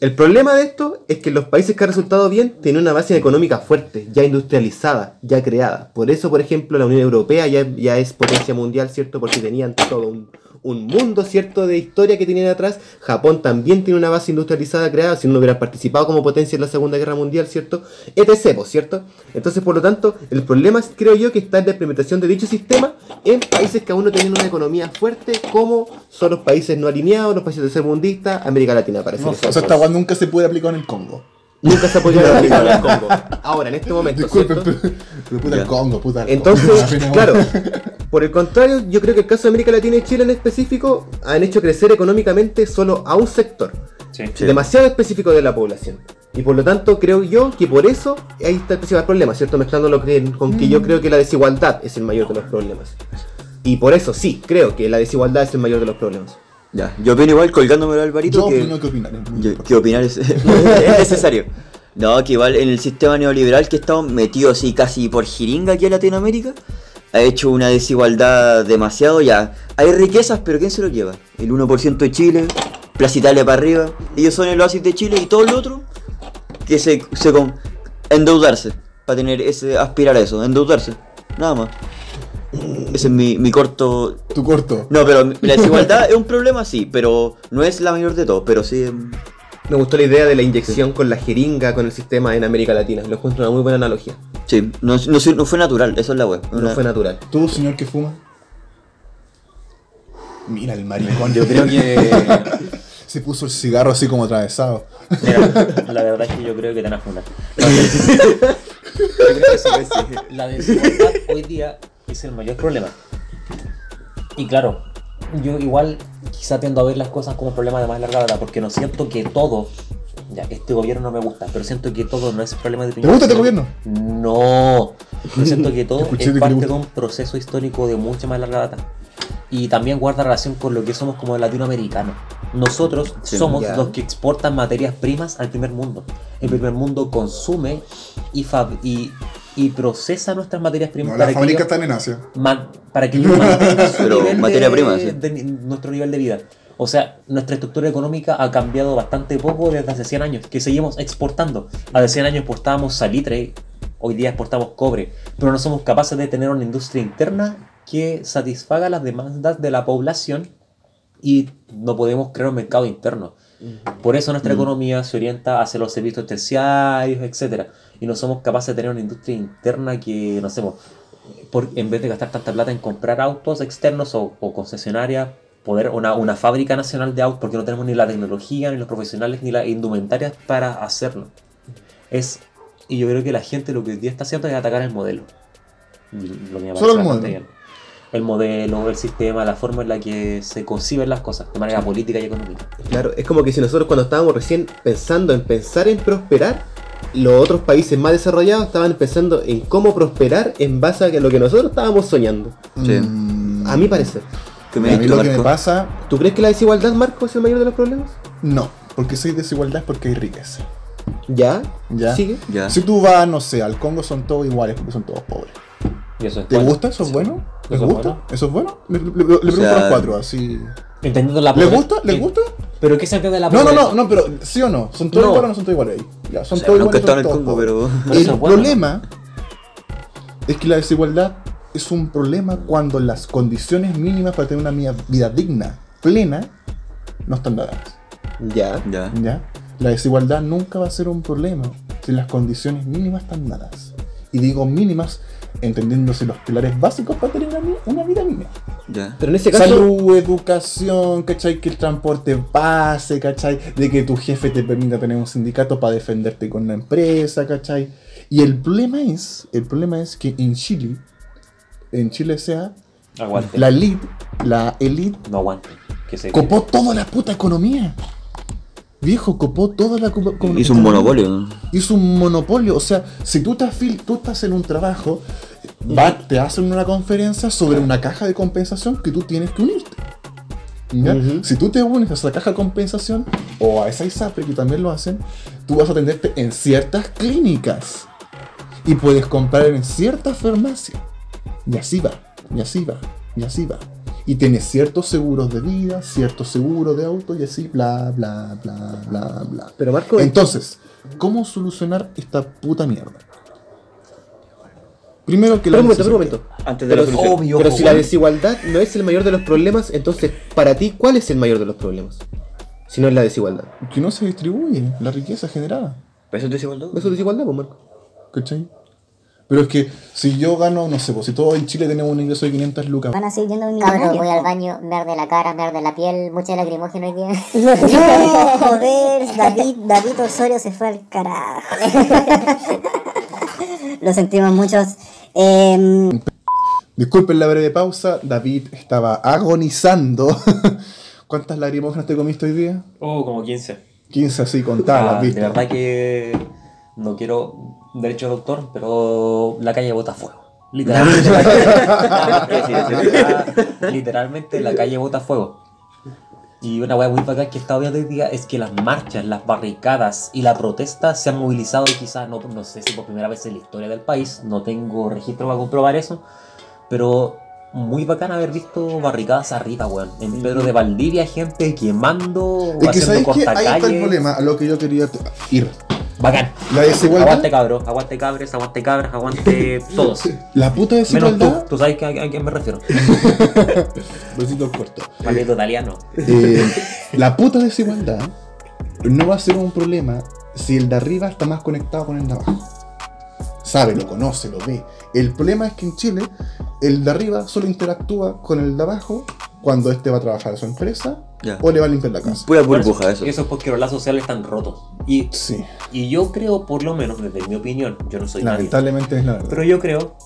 Speaker 4: El problema de esto es que los países que han resultado bien tienen una base económica fuerte, ya industrializada, ya creada. Por eso, por ejemplo, la Unión Europea ya, ya es potencia mundial, ¿cierto? Porque tenían todo un, un mundo, ¿cierto?, de historia que tenían atrás. Japón también tiene una base industrializada creada, si no hubiera participado como potencia en la Segunda Guerra Mundial, ¿cierto? etc., pues, ¿cierto? Entonces, por lo tanto, el problema creo yo que está en la implementación de dicho sistema en países que aún no tienen una economía fuerte, como son los países no alineados, los países tercermundistas, América Latina, parece.
Speaker 3: No, o sea, esta nunca se puede aplicar en el Congo.
Speaker 4: Nunca se ha podido en el Congo. Ahora, en este momento,
Speaker 3: Disculpen,
Speaker 4: ¿cierto?
Speaker 3: pero, pero puta el. Congo, puta el
Speaker 4: Entonces,
Speaker 3: Congo.
Speaker 4: Claro, por el contrario, yo creo que el caso de América Latina y Chile en específico han hecho crecer económicamente solo a un sector,
Speaker 5: Sí.
Speaker 6: Sí.
Speaker 4: demasiado específico de la población. Y por lo tanto, creo yo que por eso ahí está el principal problema, ¿cierto? Mezclando lo que, con que yo creo que la desigualdad es el mayor de los problemas. Y por eso sí, creo que la desigualdad es el mayor de los problemas.
Speaker 6: Ya, yo opino igual colgándome al Alvarito
Speaker 3: Yo
Speaker 6: que.
Speaker 3: opino que opinar. es
Speaker 6: que opinar es, es necesario. No, que igual en el sistema neoliberal que estamos metidos así casi por jiringa aquí en Latinoamérica, ha hecho una desigualdad demasiado ya. Hay riquezas, pero ¿quién se lo lleva? El 1% de Chile, Plaza Italia para arriba, ellos son el oasis de Chile y todo lo otro que se, se con, endeudarse para tener ese aspirar a eso, endeudarse, nada más. Ese es mi, mi corto
Speaker 3: Tu corto.
Speaker 6: no, pero la desigualdad es un problema, sí, pero no es la mayor de todos, pero sí. em,
Speaker 4: Me gustó la idea de la inyección con la jeringa, con el sistema en América Latina. Lo encuentro una muy buena analogía.
Speaker 6: Sí, no, no, fue natural, eso es la web.
Speaker 4: No fue natural.
Speaker 3: Tú, señor que fuma. Mira el maricón.
Speaker 5: Yo creo que.
Speaker 3: Se puso el cigarro así como atravesado.
Speaker 5: Mira, la verdad es que yo creo que te van a fundar. No, yo creo que sí, La desigualdad hoy día es el mayor problema. Y claro, yo igual quizá tiendo a ver las cosas como problema de más larga data, porque no siento que todo. Ya, este gobierno no me gusta, pero siento que todo no es problema de
Speaker 3: ¿Te gusta este gobierno?
Speaker 5: No, yo siento que todo es
Speaker 3: que
Speaker 5: parte de un proceso histórico de mucha más larga data. Y también guarda relación con lo que somos como latinoamericanos. Nosotros
Speaker 6: Sí,
Speaker 5: somos
Speaker 4: ya.
Speaker 5: los que exportan materias primas al primer mundo. El primer mundo consume y, fab- y, y procesa nuestras materias primas
Speaker 3: No,
Speaker 5: para,
Speaker 3: las
Speaker 5: que
Speaker 3: fábricas
Speaker 5: ellos,
Speaker 3: están en Asia.
Speaker 5: man- para que ellos mantengan su
Speaker 6: Pero
Speaker 5: nivel
Speaker 6: materia
Speaker 5: de,
Speaker 6: prima, sí.
Speaker 5: de ni- nuestro nivel de vida. O sea, nuestra estructura económica ha cambiado bastante poco desde hace 100 años, que seguimos exportando. Hace 100 años exportábamos salitre, hoy día exportamos cobre, pero no somos capaces de tener una industria interna que satisfaga las demandas de la población y no podemos crear un mercado interno. Por eso nuestra economía se orienta hacia los servicios terciarios, etc. Y no somos capaces de tener una industria interna que, no sé, po, por, en vez de gastar tanta plata en comprar autos externos o, o concesionarias, poder una, una fábrica nacional de autos, porque no tenemos ni la tecnología, ni los profesionales, ni las indumentarias para hacerlo. Es, y yo creo que la gente lo que hoy día está haciendo es atacar el modelo. Lo que me
Speaker 3: Solo el modelo.
Speaker 5: bien. El modelo, el sistema, la forma en la que se conciben las cosas, de manera política y económica.
Speaker 4: Claro, es como que si nosotros cuando estábamos recién pensando en pensar en prosperar, los otros países más desarrollados estaban pensando en cómo prosperar en base a lo que nosotros estábamos soñando.
Speaker 6: Sí.
Speaker 3: Mm,
Speaker 4: A mi parecer.
Speaker 6: ¿Qué me
Speaker 3: a mí
Speaker 6: dices,
Speaker 3: lo que me pasa,
Speaker 4: ¿Tú crees que la desigualdad, Marco, es el mayor de los problemas?
Speaker 3: no. Porque si hay desigualdad es porque hay riqueza.
Speaker 4: ¿Ya?
Speaker 3: ¿Ya?
Speaker 4: ¿Sigue?
Speaker 6: Ya.
Speaker 3: Si tú vas, no sé, al Congo son todos iguales porque son todos pobres.
Speaker 5: Y eso es
Speaker 3: ¿Te
Speaker 5: bueno.
Speaker 3: gusta? ¿Eso es bueno? ¿Les
Speaker 5: ¿Eso es
Speaker 3: gusta?
Speaker 5: bueno?
Speaker 3: ¿Eso es bueno? Le, le- le- le pregunto
Speaker 6: sea,
Speaker 3: a los cuatro, así.
Speaker 5: Entendiendo la
Speaker 3: ¿Les gusta? ¿Les gusta?
Speaker 5: ¿Pero qué se entiende de la
Speaker 3: No, no, no, no, pero ¿sí o no? ¿Son todos
Speaker 5: No.
Speaker 3: iguales o no son todos iguales ahí? Ya, son
Speaker 5: O sea,
Speaker 3: todos iguales.
Speaker 6: en el
Speaker 3: todos
Speaker 6: Congo, pero.
Speaker 5: Pero
Speaker 3: El
Speaker 5: bueno.
Speaker 3: problema es que la desigualdad es un problema cuando las condiciones mínimas para tener una vida digna, plena, no están dadas.
Speaker 4: Ya.
Speaker 6: Ya.
Speaker 3: ¿Ya? La desigualdad nunca va a ser un problema si las condiciones mínimas están dadas. Y digo mínimas entendiéndose los pilares básicos para tener una, una vida mínima.
Speaker 6: Ya.
Speaker 4: Pero en ese caso,
Speaker 3: Salud, educación, ¿cachai? Que el transporte pase, ¿cachai? De que tu jefe te permita tener un sindicato para defenderte con la empresa, ¿cachai? Y el problema es, el problema es que en Chile, en Chile sea
Speaker 5: Aguante.
Speaker 3: la elite, la elite
Speaker 5: No aguante. Que se
Speaker 3: Copó toda la puta economía. Viejo, copó toda la co- co-
Speaker 6: Hizo un monopolio. ¿no?
Speaker 3: Hizo un monopolio. O sea, si tú estás, fil- tú estás en un trabajo, va- te hacen una conferencia sobre una caja de compensación que tú tienes que unirte. ¿Ya? Si tú te unes a esa caja de compensación o a esa ISAPRE, que también lo hacen, tú vas a atenderte en ciertas clínicas. Y puedes comprar en ciertas farmacias. Y así va, y así va, y así va. Y tienes ciertos seguros de vida, ciertos seguros de auto y así, bla, bla, bla, bla, bla.
Speaker 4: Pero Marco,
Speaker 3: Entonces, ¿cómo solucionar esta puta mierda? Primero que la
Speaker 4: Pero un momento, pero un momento.
Speaker 6: Antes de
Speaker 4: Pero,
Speaker 6: la solución.
Speaker 5: Obvio,
Speaker 4: pero si la desigualdad no es el mayor de los problemas, entonces, para ti, ¿cuál es el mayor de los problemas? Si no es la desigualdad.
Speaker 3: Que no se distribuye la riqueza generada.
Speaker 6: ¿Pero eso es desigualdad?
Speaker 4: Eso es desigualdad, pues, Marco.
Speaker 3: ¿Cachai? Pero es que si yo gano, no sé, pues si todos en Chile tenemos un ingreso de 500 lucas,
Speaker 1: Van a seguir yendo a un
Speaker 2: Cabro,
Speaker 1: millonario.
Speaker 2: voy al baño, me arde la cara, me arde la piel, mucha lacrimógena hoy día.
Speaker 1: No, joder, David, David Osorio se fue al carajo. Lo sentimos muchos. Eh,
Speaker 3: Disculpen la breve pausa, David estaba agonizando. ¿Cuántas lagrimógenas te comiste hoy día?
Speaker 5: Oh, como 15.
Speaker 3: 15 así contadas,
Speaker 5: Ah,
Speaker 3: ¿viste?
Speaker 5: de verdad que no quiero derecho de doctor, pero la calle bota fuego. Literalmente. la calle- literalmente la calle bota fuego. Y una weá muy bacán que he estado viendo hoy día es que las marchas, las barricadas y la protesta se han movilizado quizás, no, no sé si por primera vez en la historia del país, no tengo registro para comprobar eso, pero muy bacán haber visto barricadas arriba, weón. En Pedro de Valdivia, gente quemando,
Speaker 3: Es que
Speaker 5: haciendo
Speaker 3: que ahí está el
Speaker 5: cortacalles.
Speaker 3: problema, a lo que yo quería ir.
Speaker 5: Bacán.
Speaker 3: La desigualdad,
Speaker 5: Aguante cabros, aguante cabres, aguante cabras, aguante todos.
Speaker 3: la puta
Speaker 5: Menos tú,
Speaker 3: desigualdad,
Speaker 5: tú sabes que a, a quién me refiero.
Speaker 3: besito corto.
Speaker 5: Maldito italiano.
Speaker 3: Eh, la puta desigualdad no va a ser un problema si el de arriba está más conectado con el de abajo. Sabe, lo conoce, lo ve. El problema es que en Chile el de arriba solo interactúa con el de abajo cuando este va a trabajar a su empresa
Speaker 6: Ya.
Speaker 3: o le va a limpiar la casa.
Speaker 6: Pura burbuja, eso.
Speaker 5: Eso es porque los lazos sociales están rotos. Y,
Speaker 3: Sí,
Speaker 5: y yo creo, por lo menos desde mi opinión, yo no soy nadie,
Speaker 3: lamentablemente es la verdad.
Speaker 5: pero yo creo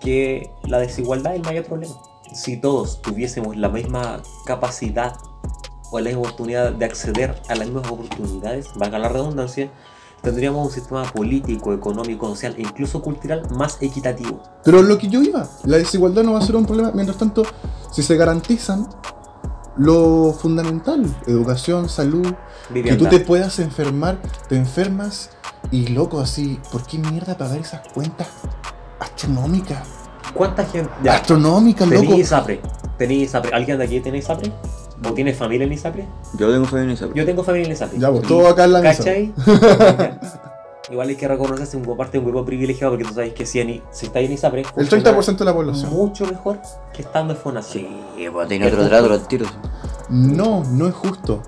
Speaker 5: que la desigualdad es el mayor problema. Si todos tuviésemos la misma capacidad o la misma oportunidad de acceder a las mismas oportunidades, valga la redundancia, tendríamos un sistema político, económico, social e incluso cultural más equitativo.
Speaker 3: Pero lo que yo iba, la desigualdad no va a ser un problema. Mientras tanto, si se garantizan lo fundamental, educación, salud, que tú te puedas enfermar, te enfermas y loco así, ¿por qué mierda pagar esas cuentas astronómicas?
Speaker 5: ¿Cuánta gente? Ya,
Speaker 3: Astronómicas, loco.
Speaker 5: Tenéis ISAPRE. Tenéis ISAPRE. ¿Alguien de aquí tiene ISAPRE? ¿O tiene familia en ISAPRE?
Speaker 6: Yo tengo fe en esa.
Speaker 5: Yo tengo familia en ISAPRE.
Speaker 3: Ya, pues, todo acá en la mesa.
Speaker 5: ¿Cachai? Igual hay que reconocerse un parte de un grupo privilegiado porque tú sabes que si, en si estáis en ISAPRE,
Speaker 3: El
Speaker 5: funciona
Speaker 3: 30% de la población.
Speaker 5: mucho mejor que estando en FONASA.
Speaker 6: pues tiene otro trato los tiros.
Speaker 3: No, no es justo.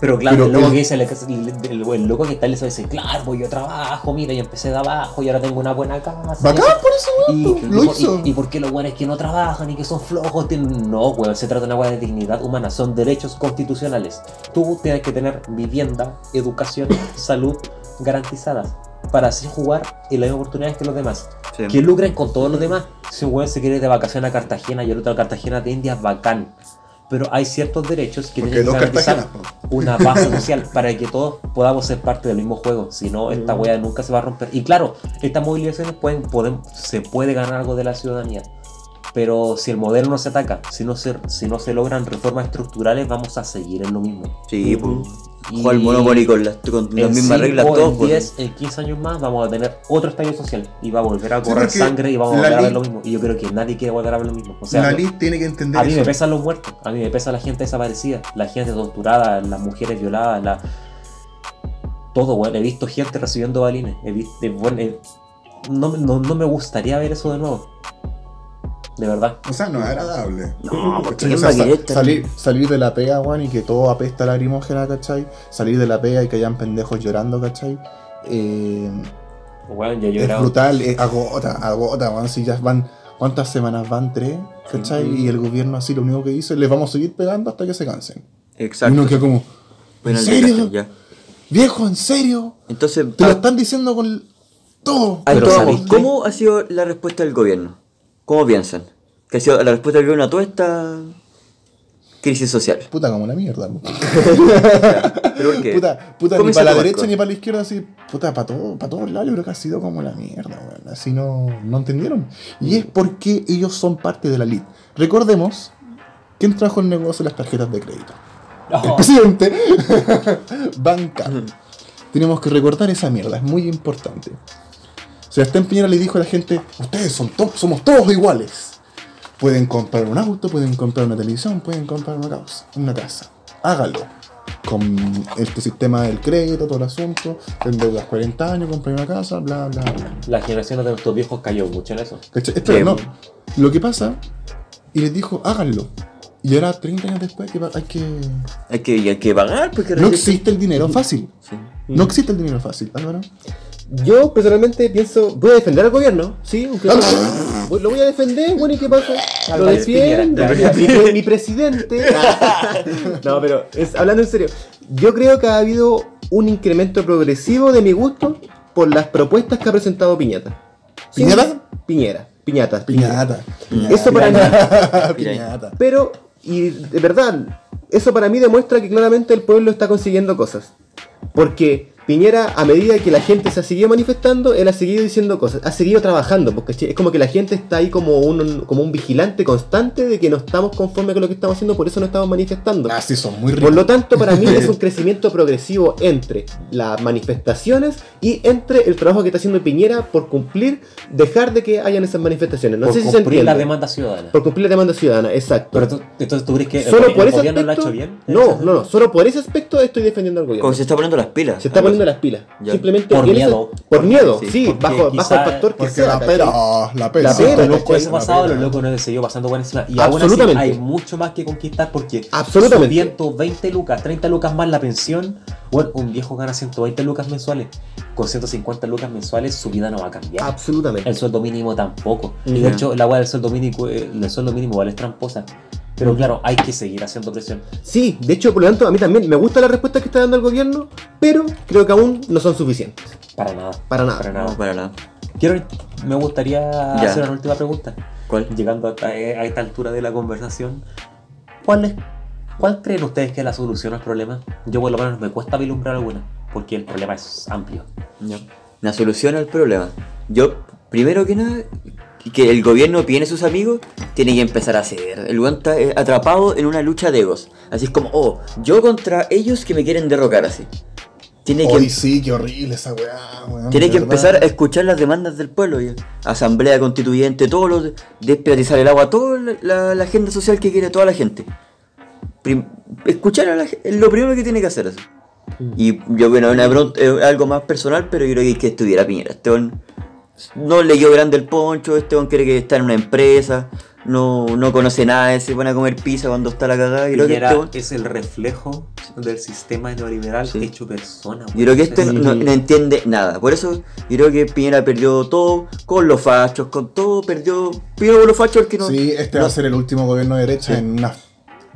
Speaker 5: Pero claro,
Speaker 3: Pero
Speaker 5: el loco que dice, el, el- el- el loco que está en ISAPRE dice, claro, pues yo trabajo, mira, yo empecé de abajo y ahora tengo una buena casa.
Speaker 3: Bacán por eso,
Speaker 5: Y.
Speaker 3: Lo
Speaker 5: y-
Speaker 3: hizo.
Speaker 5: y, y por qué los buenos que no trabajan y que son flojos tienen... No, weón, se trata de una weá de dignidad humana, son derechos constitucionales. Tú tienes que tener vivienda, educación, salud garantizadas para así jugar en las mismas oportunidades que los demás.
Speaker 6: Sí.
Speaker 5: Que lucren con todos los demás. Si un weón se quiere ir de vacaciones a Cartagena y el otro a Cartagena de India, bacán. Pero hay ciertos derechos que
Speaker 3: Porque
Speaker 5: tienen que garantizar una base social para que todos podamos ser parte del mismo juego. Si no, esta
Speaker 3: Mm.
Speaker 5: nunca se va a romper. Y claro, estas movilizaciones pueden, pueden, se puede ganar algo de la ciudadanía. Pero si el modelo no se ataca, si no se, si no se logran reformas estructurales, vamos a seguir en lo mismo.
Speaker 6: Sí, pues.
Speaker 5: Y
Speaker 6: Jugar Monopoly con las, con las
Speaker 5: En
Speaker 6: mismas
Speaker 5: cinco,
Speaker 6: reglas,
Speaker 5: en
Speaker 6: todos. pues.
Speaker 5: 10, en 15 años más vamos a tener otro estallido social y va a volver a correr sangre y vamos a volver a ver lo mismo. Y yo creo que nadie quiere volver a ver lo mismo. O sea,
Speaker 3: la tiene que entender
Speaker 5: a mí me pesan los muertos, a mí me pesa la gente desaparecida, la gente torturada, las mujeres violadas, la... todo, weón. He visto gente recibiendo balines. He visto, bueno, no, no, no me gustaría ver eso de nuevo. De verdad.
Speaker 3: O sea, no es agradable.
Speaker 6: No,
Speaker 3: ¿Cachai?
Speaker 6: ¿quién
Speaker 3: O sea,
Speaker 6: va a
Speaker 3: sa-
Speaker 6: querer tan-
Speaker 3: salir, salir de la pega, Juan, y que todo apesta lacrimógena, ¿cachai? Salir de la pega y que hayan pendejos llorando, ¿cachai? Eh,
Speaker 5: Weón, yo he
Speaker 3: es brutal, es agota, agota, Juan. Si ya van, ¿cuántas semanas van? Tres, ¿cachai? Y el gobierno así lo único que dice, les vamos a seguir pegando hasta que se cansen. Y
Speaker 6: Exacto.
Speaker 3: uno queda como, ¿en
Speaker 6: Bueno,
Speaker 3: serio?
Speaker 6: ya.
Speaker 3: Viejo, ¿en serio?
Speaker 6: Entonces,
Speaker 3: Te lo están diciendo con todo.
Speaker 6: ¿cómo ha sido la respuesta del gobierno? ¿Cómo piensan? ¿Que ha sido la respuesta del gobierno a toda esta crisis social.
Speaker 3: Puta como la mierda.
Speaker 6: ¿Pero por qué?
Speaker 3: Puta, puta ni para la derecha ni para la izquierda, así, puta, para todo, para todos lados, yo creo que ha sido como la mierda, weón. Así no, no entendieron. Y es porque ellos son parte de la elite. Recordemos, ¿quién trajo el negocio de las tarjetas de crédito? El
Speaker 5: Oh,
Speaker 3: presidente banca. Tenemos que recordar esa mierda, es muy importante. Sebastián Piñera le dijo a la gente, ustedes son to- somos todos iguales. Pueden comprar un auto, pueden comprar una televisión, pueden comprar una casa. Una casa. Hágalo. Con este sistema del crédito, todo el asunto, te endeudas 40 años, compras una casa, bla, bla, bla.
Speaker 5: la generación de nuestros viejos cayó mucho en eso.
Speaker 3: Espera, no. Lo que pasa, y les dijo, háganlo. Y ahora, 30 años después, que hay que...
Speaker 6: Hay que, hay que pagar porque
Speaker 3: No existe el dinero fácil.
Speaker 6: Sí.
Speaker 3: No existe el dinero fácil, Álvaro.
Speaker 4: Yo personalmente pienso, voy a defender al gobierno, sí, aunque voy- lo voy a defender, bueno, ¿y qué pasa? Lo
Speaker 5: Álvarez
Speaker 4: defiendo, mi, presidente. no, pero es, hablando en serio, yo creo que ha habido un incremento progresivo de mi gusto por las propuestas que ha presentado Piñata. Sí,
Speaker 3: ¿Piñata?
Speaker 4: Piñera, Piñata.
Speaker 3: Piñata.
Speaker 4: Eso para mí.
Speaker 3: Piñata.
Speaker 4: Pero, y de verdad, eso para mí demuestra que claramente el pueblo está consiguiendo cosas. Porque Piñera, a medida que la gente se ha seguido manifestando, él ha seguido diciendo cosas, ha seguido trabajando, porque es como que la gente está ahí como un, como un vigilante constante de que no estamos conformes con lo que estamos haciendo, por eso no estamos manifestando.
Speaker 3: Ah, sí, son muy
Speaker 4: Por
Speaker 3: ricos.
Speaker 4: lo tanto, para mí es un crecimiento progresivo entre las manifestaciones y entre el trabajo que está haciendo Piñera por cumplir, dejar de que hayan esas manifestaciones. No
Speaker 5: por
Speaker 4: sé si se
Speaker 5: cumplir
Speaker 4: entiende.
Speaker 5: la demanda ciudadana.
Speaker 4: Por cumplir la demanda ciudadana, exacto.
Speaker 5: Pero tú- entonces tú crees que el,
Speaker 4: solo
Speaker 5: gobi-
Speaker 4: por
Speaker 5: el
Speaker 4: ese
Speaker 5: gobierno
Speaker 4: aspecto.
Speaker 5: lo ha hecho bien.
Speaker 4: No, no, no. Solo por ese aspecto estoy defendiendo al gobierno.
Speaker 6: Como se está poniendo las pilas.
Speaker 4: Se está poniendo las pilas.
Speaker 6: Ya.
Speaker 4: Simplemente
Speaker 5: Por miedo.
Speaker 4: por miedo,
Speaker 6: Sí,
Speaker 4: sí,
Speaker 5: porque
Speaker 4: bajo, bajo el factor que
Speaker 3: Porque
Speaker 4: sea.
Speaker 3: la pera, oh, la pera.
Speaker 4: La pera,
Speaker 5: Los
Speaker 3: lo
Speaker 5: jueces
Speaker 3: que-
Speaker 5: pasados,
Speaker 3: la
Speaker 5: los locos no se pasando por encima. Y aún así hay mucho más que conquistar porque
Speaker 4: Absolutamente.
Speaker 5: 120 lucas, 30 lucas más la pensión. Bueno, un viejo gana 120 lucas mensuales. Con 150 lucas mensuales su vida no va a cambiar.
Speaker 4: Absolutamente.
Speaker 5: El sueldo mínimo tampoco. Y de hecho, la weá del sueldo mínimo, eh, el sueldo mínimo igual es tramposa. Pero claro, hay que seguir haciendo presión.
Speaker 4: Sí, de hecho, por lo tanto, a mí también me gusta la respuesta que está dando el gobierno, pero creo que aún no son suficientes.
Speaker 5: Para nada.
Speaker 4: Para nada.
Speaker 5: Para
Speaker 6: No,
Speaker 5: nada.
Speaker 6: para nada.
Speaker 5: Quiero, me gustaría
Speaker 6: Ya.
Speaker 5: hacer una última pregunta.
Speaker 6: ¿Cuál?
Speaker 5: Llegando a, a esta altura de la conversación, ¿cuál, es, ¿cuál creen ustedes que es la solución al problema? Yo por lo menos me cuesta vislumbrar alguna, porque el problema es amplio.
Speaker 6: Ya. La solución al problema. Yo, primero que nada, que el gobierno tiene sus amigos, tiene que empezar a ceder. El weón está eh, atrapado en una lucha de egos. Así es como, oh, yo contra ellos que me quieren derrocar así. Tiene que,
Speaker 3: Hoy sí, qué horrible esa weá, weón.
Speaker 6: tiene que
Speaker 3: verdad.
Speaker 6: empezar a escuchar las demandas del pueblo. ya. Asamblea constituyente, todo lo de desprivatizar el agua, toda la, la- la agenda social que quiere toda la gente. Prim- escuchar a la gente es lo primero que tiene que hacer eso. Y yo, bueno, una algo más personal, pero yo creo que hay que estudiar a Piñera. Este no leyó grande el poncho, este weón quiere que está en una empresa, no, no conoce nada, se pone a comer pizza cuando está la cagada. Y creo que
Speaker 5: Piñera
Speaker 6: este
Speaker 5: es el reflejo del sistema neoliberal
Speaker 6: Sí.
Speaker 5: hecho persona.
Speaker 6: yo creo que este
Speaker 5: Es-
Speaker 6: no, no entiende nada. Por eso yo creo que Piñera perdió todo con los fachos, con todo, perdió. Primero con los fachos el que no.
Speaker 3: Sí, este va a ser el último gobierno de derecha en una,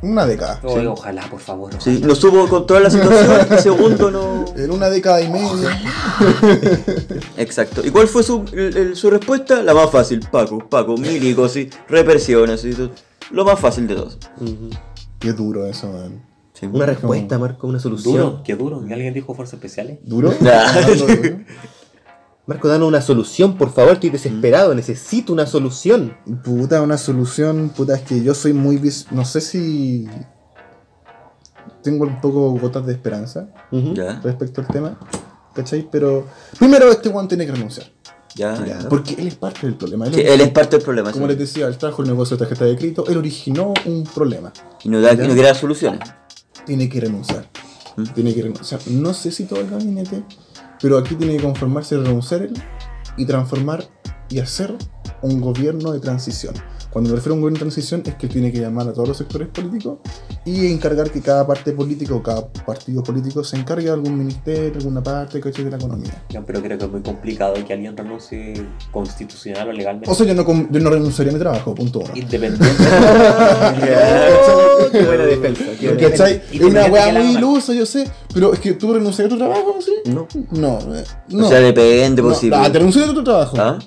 Speaker 3: una década.
Speaker 5: Oye, Ojalá, por favor.
Speaker 6: Sí, no supo controlar la situación y segundo no.
Speaker 3: En una década y media.
Speaker 6: Exacto. ¿Y cuál fue su, el- el- su respuesta? La más fácil, Paco, Paco, milico, sí, represión, así, todo. lo más fácil de todos.
Speaker 3: Qué duro eso.
Speaker 6: Sí.
Speaker 4: Una respuesta, Marco, una solución.
Speaker 5: Duro, qué duro. ¿Y alguien dijo fuerzas especiales?
Speaker 3: ¿Duro?
Speaker 6: Nah.
Speaker 4: Marco, danos una solución, por favor, estoy desesperado, necesito una solución.
Speaker 3: Puta, una solución, puta, es que yo soy muy... vis- No sé si... Tengo un poco gotas de esperanza.
Speaker 6: Ya,
Speaker 3: respecto al tema, ¿cachai? Pero primero este one tiene que renunciar.
Speaker 6: ya.
Speaker 4: Ya.
Speaker 3: Porque él es parte del problema. Él,
Speaker 6: Sí, él es parte del problema.
Speaker 3: como
Speaker 6: sí.
Speaker 3: les decía, él trajo el negocio de tarjeta de crédito, él originó un problema.
Speaker 6: Y no, da, y no crea soluciones.
Speaker 3: Tiene que renunciar.
Speaker 6: ¿Mm?
Speaker 3: Tiene que renunciar. No sé si todo el gabinete, pero aquí tiene que conformarse, renunciar y transformar y hacer un gobierno de transición. Cuando me refiero a un gobierno de transición es que tiene que llamar a todos los sectores políticos y encargar que cada parte política o cada partido político se encargue de algún ministerio, alguna parte ¿cachai? de la economía.
Speaker 5: No, pero creo que es muy complicado que alguien renuncie constitucional o legalmente.
Speaker 3: O sea, yo no, com- yo no renunciaría a mi trabajo, punto uno.
Speaker 5: Independiente.
Speaker 4: Oh, qué buena defensa. qué buena defensa.
Speaker 3: ¿Cachai?
Speaker 5: Y
Speaker 3: Es una weá muy ilusa, yo sé, pero es que tú renunciarías a tu trabajo, ¿sí?
Speaker 4: No.
Speaker 3: No, eh, no.
Speaker 6: O sea, depende,
Speaker 3: No,
Speaker 6: posible.
Speaker 3: ah, te renunciarías a tu trabajo.
Speaker 6: ¿Ah?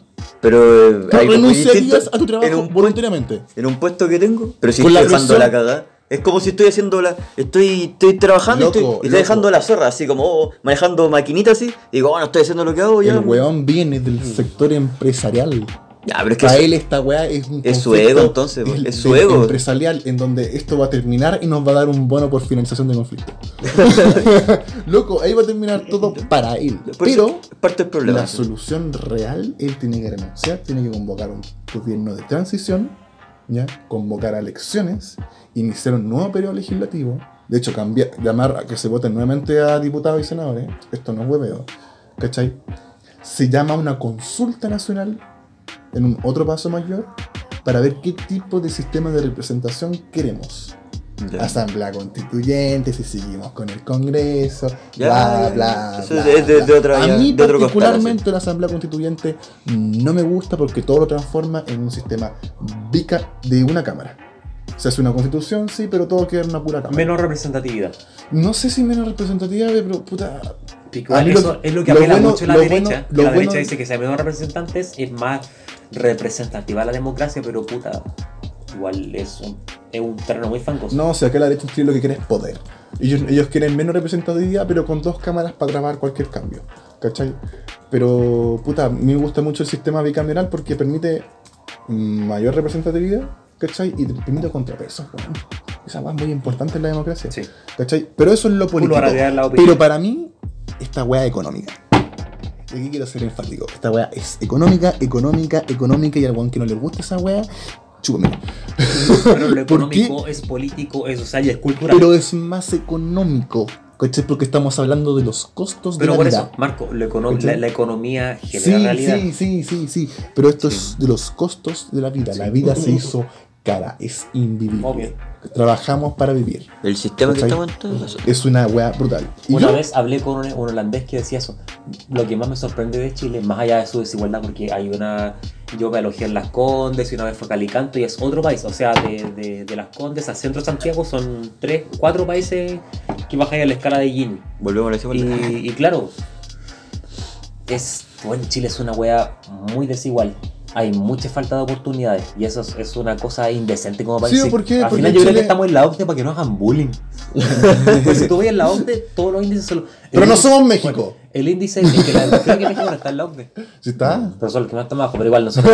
Speaker 6: Pero. Hay como
Speaker 3: renunciarías a tu trabajo
Speaker 6: en un,
Speaker 3: voluntariamente.
Speaker 6: en un puesto que tengo. Pero si estoy dejando la cagada. Es como si estoy haciendo la. Estoy, estoy trabajando y
Speaker 3: Loco,
Speaker 6: estoy, estoy
Speaker 3: loco.
Speaker 6: dejando la zorra, así como oh, manejando maquinitas así. Y digo, bueno, estoy haciendo lo que hago ya.
Speaker 3: El weón viene del sector empresarial.
Speaker 6: Ya, pero es que
Speaker 3: Para
Speaker 6: eso-
Speaker 3: él esta weá es un
Speaker 6: Es su ego, entonces,
Speaker 3: el-
Speaker 6: es su ego.
Speaker 3: empresarial en donde esto va a terminar y nos va a dar un bono por finalización de conflicto. Loco, ahí va a terminar todo para él.
Speaker 6: por
Speaker 3: Pero
Speaker 6: parte del problema.
Speaker 3: la solución real, él tiene que renunciar, tiene que convocar un gobierno de transición, ¿ya? convocar a elecciones, iniciar un nuevo periodo legislativo, de hecho cambiar, llamar a que se voten nuevamente a diputados y senadores, esto no es hueveo, ¿cachai? Se llama una consulta nacional en un otro paso mayor para ver qué tipo de sistema de representación queremos.
Speaker 6: Ya.
Speaker 3: Asamblea constituyente, si seguimos con el Congreso,
Speaker 6: Ya,
Speaker 3: bla, bla,
Speaker 6: eso
Speaker 3: bla,
Speaker 6: es de-
Speaker 3: bla.
Speaker 6: de otra-
Speaker 3: A mí
Speaker 6: de
Speaker 3: particularmente la Asamblea Constituyente no me gusta porque todo lo transforma en un sistema bica de una cámara. Se hace una constitución, sí, pero todo queda en una pura cámara.
Speaker 5: Menos representatividad.
Speaker 3: No sé si menos representativa, pero puta...
Speaker 5: Pico, eso
Speaker 3: lo-
Speaker 5: es lo que apela
Speaker 3: bueno-
Speaker 5: mucho la derecha.
Speaker 3: bueno-
Speaker 5: la
Speaker 3: bueno-
Speaker 5: derecha dice que sea menos representantes es más representativa la democracia, pero puta, igual es un, es un terreno muy fangoso.
Speaker 3: No, o sea, que la derecha en lo que quiere es poder. Ellos, ellos quieren menos representatividad, pero con dos cámaras para grabar cualquier cambio. ¿Cachai? Pero, puta, a mí me gusta mucho el sistema bicameral porque permite mayor representatividad, ¿cachai? Y te permite contrapesos. Esa weá es muy importante en la democracia.
Speaker 5: Sí.
Speaker 3: ¿Cachai? Pero eso es lo político. Pero para mí, esta weá económica. Aquí quiero ser enfático. Esta weá es económica, económica, económica, y al weón que no le gusta esa weá, chúpamelo.
Speaker 5: Pero lo económico es político, es social y es cultural.
Speaker 3: Pero es más económico. ¿Cachai? Porque estamos hablando de los costos de
Speaker 5: Pero
Speaker 3: la
Speaker 5: por
Speaker 3: vida.
Speaker 5: eso, Marco, lo econo- la, la economía genera
Speaker 3: Sí,
Speaker 5: realidad.
Speaker 3: sí, sí, sí, sí. Pero esto es de los costos de la vida. La vida se hizo cara, es invivible.
Speaker 5: Obvio.
Speaker 3: Trabajamos para vivir.
Speaker 6: El sistema que estamos en todo eso.
Speaker 3: Es una weá brutal. Y
Speaker 5: Una
Speaker 3: yo-
Speaker 5: vez hablé con un, un holandés que decía eso. Lo que más me sorprende de Chile, más allá de su desigualdad, porque hay una. Yo me alojé en Las Condes y una vez fue a Calicanto y es otro país. O sea, de, de, de Las Condes al centro de Santiago son tres, cuatro países que bajan a la escala de Gini.
Speaker 6: Volvemos a la desigualdad.
Speaker 5: Y, y claro, es. Bueno, Chile es una wea muy desigual. Hay mucha falta de oportunidades y eso es, es una cosa indecente como país.
Speaker 3: Sí, ¿por qué?
Speaker 5: Al
Speaker 3: Porque
Speaker 5: final yo creo que estamos en la OCDE para que no hagan bullying. Pues si tú ves en la OCDE, todos los índices son...
Speaker 3: Pero no somos México.
Speaker 5: bueno, el índice es que la, creo que México no está en la OCDE.
Speaker 3: ¿Sí está?
Speaker 5: Pero son los que más están abajo, pero igual nosotros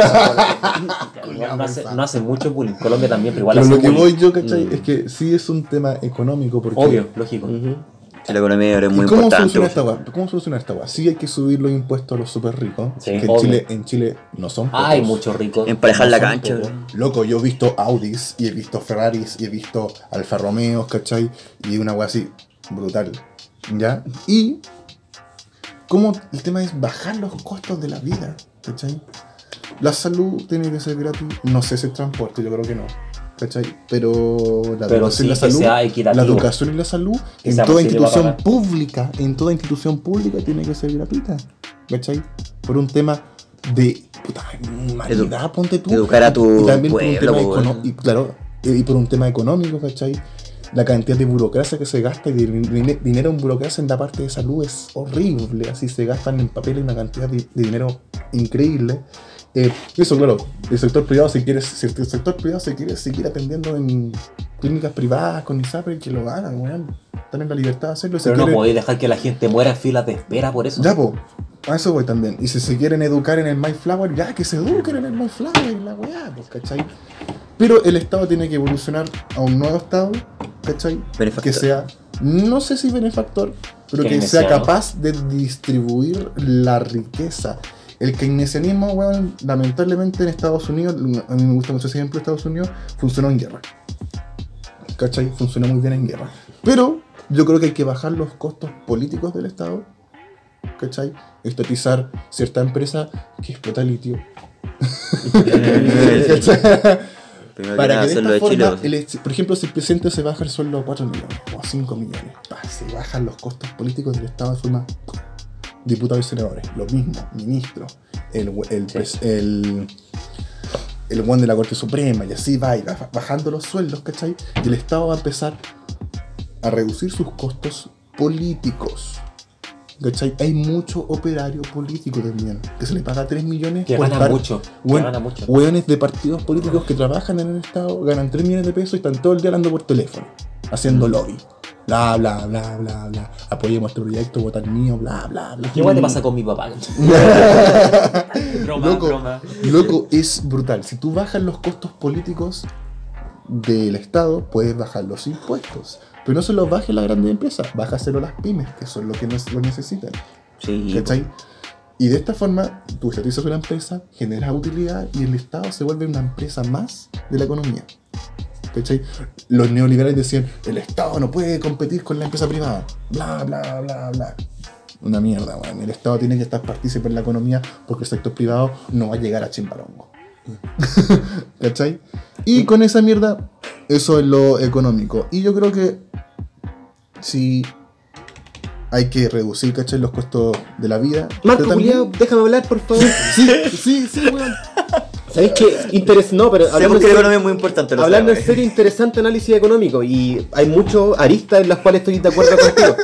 Speaker 5: no, no, hace, no hacen mucho bullying. Colombia también, pero igual
Speaker 3: Pero
Speaker 5: hace
Speaker 3: lo que
Speaker 5: bullying.
Speaker 3: voy yo, ¿cachai?
Speaker 6: Mm.
Speaker 3: Es que sí es un tema económico. Porque
Speaker 5: Obvio, lógico.
Speaker 6: La economía ahora es
Speaker 3: ¿Y
Speaker 6: muy
Speaker 3: cómo
Speaker 6: importante.
Speaker 3: esta weá? ¿Cómo solucionar esta weá? Sí hay que subir los impuestos a los super ricos.
Speaker 5: Sí,
Speaker 3: que en. Chile, en Chile no son pocos.
Speaker 5: Hay muchos ricos.
Speaker 6: Emparejar
Speaker 5: no
Speaker 6: la cancha,
Speaker 5: pocos.
Speaker 3: Loco, yo he visto Audis y he visto Ferraris y he visto Alfa Romeos, ¿cachai? Y una weá así brutal. ¿Ya? Y como el tema es bajar los costos de la vida, ¿cachai? La salud tiene que ser gratis. No sé si el transporte, yo creo que no. ¿Cachai? Pero la
Speaker 5: Pero
Speaker 3: educación y la
Speaker 5: sí
Speaker 3: salud. La educación y la salud en toda institución pública, en toda institución pública tiene que ser gratuita. ¿Cachai? Por un tema de puta humanidad, ponte tú.
Speaker 6: educar a tu
Speaker 3: y también por un
Speaker 6: pueblo,
Speaker 3: tema y claro, y por un tema económico, ¿cachai? La cantidad de burocracia que se gasta y de din- dinero en burocracia en la parte de salud es horrible. Así se gastan en papel una cantidad de, de dinero increíble. Eh, eso, claro, el sector privado, si quieres, si el sector privado se quiere seguir atendiendo en clínicas privadas con ISAPRE, que lo hagan, weón. En la libertad de hacerlo.
Speaker 5: Pero no
Speaker 3: quiere-
Speaker 5: podéis dejar que la gente muera en filas de espera por eso.
Speaker 3: ya, po. A eso voy también. Y si se quieren educar en el MyFlower, ya que se eduquen en el MyFlower, la weá, pues, ¿cachai? Pero el Estado tiene que evolucionar a un nuevo Estado, ¿cachai?
Speaker 6: Benefactor.
Speaker 3: Que sea, no sé si benefactor, pero que sea capaz de distribuir la riqueza. El keynesianismo, weón, lamentablemente en Estados Unidos, a mí me gusta mucho ese ejemplo de Estados Unidos, funcionó en guerra. ¿Cachai? Funcionó muy bien en guerra. Pero yo creo que hay que bajar los costos políticos del Estado. ¿Cachai? Estatizar cierta empresa que explota litio. Para que de esta forma, el por ejemplo, si el presidente se baja el sueldo a 4 millones o a 5 millones, pa, se bajan los costos políticos del Estado de forma diputados y senadores, lo mismo, ministros, el, el, pres- el, el buen de la Corte Suprema, y así va, y va bajando los sueldos, ¿cachai? Y el Estado va a empezar a reducir sus costos políticos. ¿cachai? Hay mucho operario político también, que se le paga 3 millones
Speaker 5: Que
Speaker 3: por
Speaker 5: gana
Speaker 3: estar-
Speaker 5: mucho, que
Speaker 3: Hue-
Speaker 5: gana mucho.
Speaker 3: Hueones de partidos políticos que trabajan en el Estado, ganan 3 millones de pesos y están todo el día hablando por teléfono, haciendo
Speaker 5: Mm.
Speaker 3: lobby. Bla, bla, bla, bla, bla. Apoyemos este proyecto, votar mío, bla, bla, bla.
Speaker 5: ¿Qué igual te pasa con mi papá? broma,
Speaker 3: Loco,
Speaker 5: broma.
Speaker 3: loco, es brutal. Si tú bajas los costos políticos del Estado, puedes bajar los impuestos. Pero no se los bajes las grandes empresas, bájaselo a las pymes, que son los que lo necesitan.
Speaker 6: Sí.
Speaker 3: ¿Cachai? Y de esta forma, tú estatizas una empresa, generas utilidad y el Estado se vuelve una empresa más de la economía. ¿Cachai? Los neoliberales decían, el Estado no puede competir con la empresa privada. Bla, bla, bla, bla. Una mierda, weón. El Estado tiene que estar partícipe en la economía porque el sector privado no va a llegar a Chimbarongo. ¿Cachai? Y con esa mierda, eso es lo económico. Y yo creo que si hay que reducir, ¿cachai? Los costos de la vida.
Speaker 4: Marco Juliado, déjame hablar, por favor.
Speaker 3: Sí, sí, sí, weón.
Speaker 4: ¿Sabéis qué? Interés, no, pero
Speaker 6: Sabemos que
Speaker 4: serio-
Speaker 6: es muy importante.
Speaker 4: Hablando en serio, interesante análisis económico y hay muchos aristas en las cuales estoy de acuerdo contigo.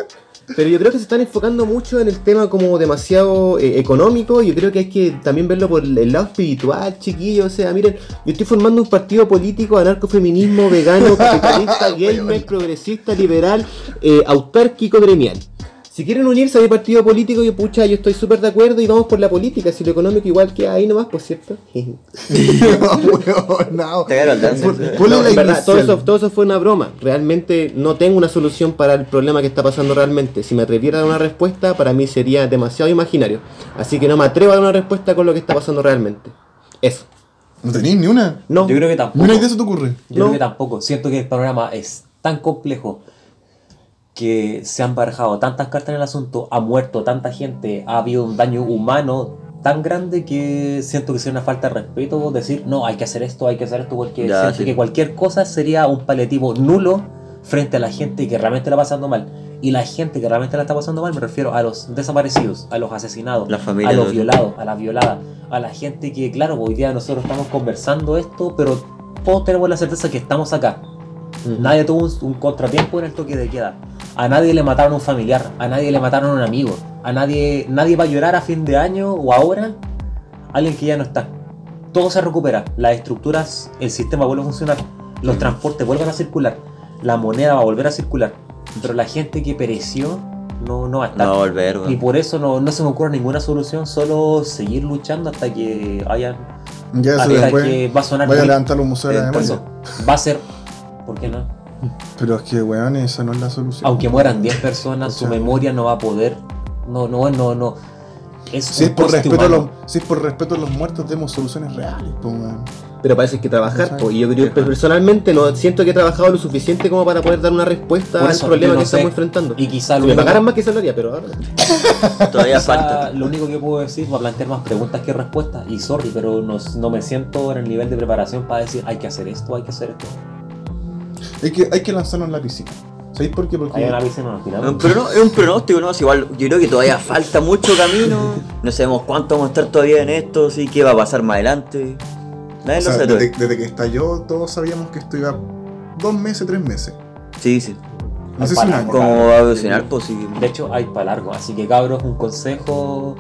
Speaker 4: Pero yo creo que se están enfocando mucho en el tema como demasiado eh, económico. Yo creo que hay que también verlo por el lado espiritual, chiquillo. O sea, miren, yo estoy formando un partido político anarcofeminismo, vegano, capitalista, gamer, progresista, liberal, eh, autárquico, gremial. Si quieren unirse a mi partido político, yo pucha, yo estoy súper de acuerdo y vamos por la política. Si lo económico igual que ahí nomás, pues cierto.
Speaker 3: Weón, no.
Speaker 4: Todo eso, todo eso fue una broma. Realmente no tengo una solución para el problema que está pasando realmente. Si me atreviera a dar una respuesta, para mí sería demasiado imaginario. Así que no me atrevo a dar una respuesta con lo que está pasando realmente. Eso.
Speaker 3: ¿No tenéis ni una?
Speaker 4: No.
Speaker 5: Yo creo que
Speaker 3: ¿Ni
Speaker 5: tampoco.
Speaker 3: una idea se te ocurre?
Speaker 5: Yo
Speaker 4: No.
Speaker 5: creo que tampoco. Siento que el panorama es tan complejo que se han barajado tantas cartas en el asunto, ha muerto tanta gente, ha habido un daño humano tan grande que siento que sería una falta de respeto decir, no, hay que hacer esto, hay que hacer esto, porque
Speaker 6: Ya,
Speaker 5: siento
Speaker 6: sí.
Speaker 5: que cualquier cosa sería un paliativo nulo frente a la gente que realmente la está pasando mal. Y la gente que realmente la está pasando mal me refiero a los desaparecidos, a los asesinados,
Speaker 6: La familia,
Speaker 5: a los violados, a las violadas, a la gente que, claro, hoy día nosotros estamos conversando esto, pero todos tenemos la certeza que estamos acá. Nadie tuvo un, un contratiempo en el toque de queda. A nadie le mataron un familiar, a nadie le mataron un amigo, a nadie, nadie va a llorar a fin de año o ahora alguien que ya no está. Todo se recupera, las estructuras, el sistema vuelve a funcionar, los transportes vuelven a circular, la moneda va a volver a circular, pero la gente que pereció no, no va a estar.
Speaker 6: No va a volver,
Speaker 5: Y por eso no, no se me ocurre ninguna solución, solo seguir luchando hasta que hayan.
Speaker 3: Ya eso
Speaker 5: hasta
Speaker 3: después.
Speaker 5: que va a sonar.
Speaker 3: Vaya a levantar los museos de
Speaker 5: va a ser. ¿Por qué no?
Speaker 3: Pero es que, weón, esa no es la solución.
Speaker 5: Aunque mueran 10 personas, su
Speaker 3: O sea,
Speaker 5: memoria no va a poder. No, no, no, no. Es
Speaker 3: Si
Speaker 5: un
Speaker 3: es, por respeto a los, si es por respeto a los muertos, demos soluciones reales, weón.
Speaker 4: Pero parece que trabajar. po, y yo creo personalmente no siento que he trabajado lo suficiente como para poder dar una respuesta
Speaker 5: Por
Speaker 4: al
Speaker 5: eso,
Speaker 4: problema
Speaker 5: no
Speaker 4: que
Speaker 5: sé.
Speaker 4: estamos enfrentando.
Speaker 5: Y quizá
Speaker 4: si
Speaker 5: lo
Speaker 4: me
Speaker 5: único-
Speaker 4: pagaran más que salaria, pero ahora.
Speaker 6: Todavía falta.
Speaker 5: Lo único que puedo decir va a plantear más preguntas que respuestas. Y sorry, pero no, no me siento en el nivel de preparación para decir hay que hacer esto, hay que hacer esto.
Speaker 3: Hay que, hay que lanzarnos en la piscina. ¿Sabéis por qué? Porque
Speaker 5: una piscina, tiramos.
Speaker 6: un, prono- es un pronóstico, ¿no? Es igual, yo creo que todavía falta mucho camino. No sabemos cuánto vamos a estar todavía en esto, sí, qué va a pasar más adelante. Nadie
Speaker 3: o sea,
Speaker 6: lo sabe.
Speaker 3: desde, desde que estalló, todos sabíamos que esto iba dos meses, tres meses.
Speaker 6: Sí, sí.
Speaker 3: No sé si.
Speaker 6: ¿Cómo va a evolucionar? Pues sí.
Speaker 5: De hecho, hay para largo. Así que, cabros, un consejo.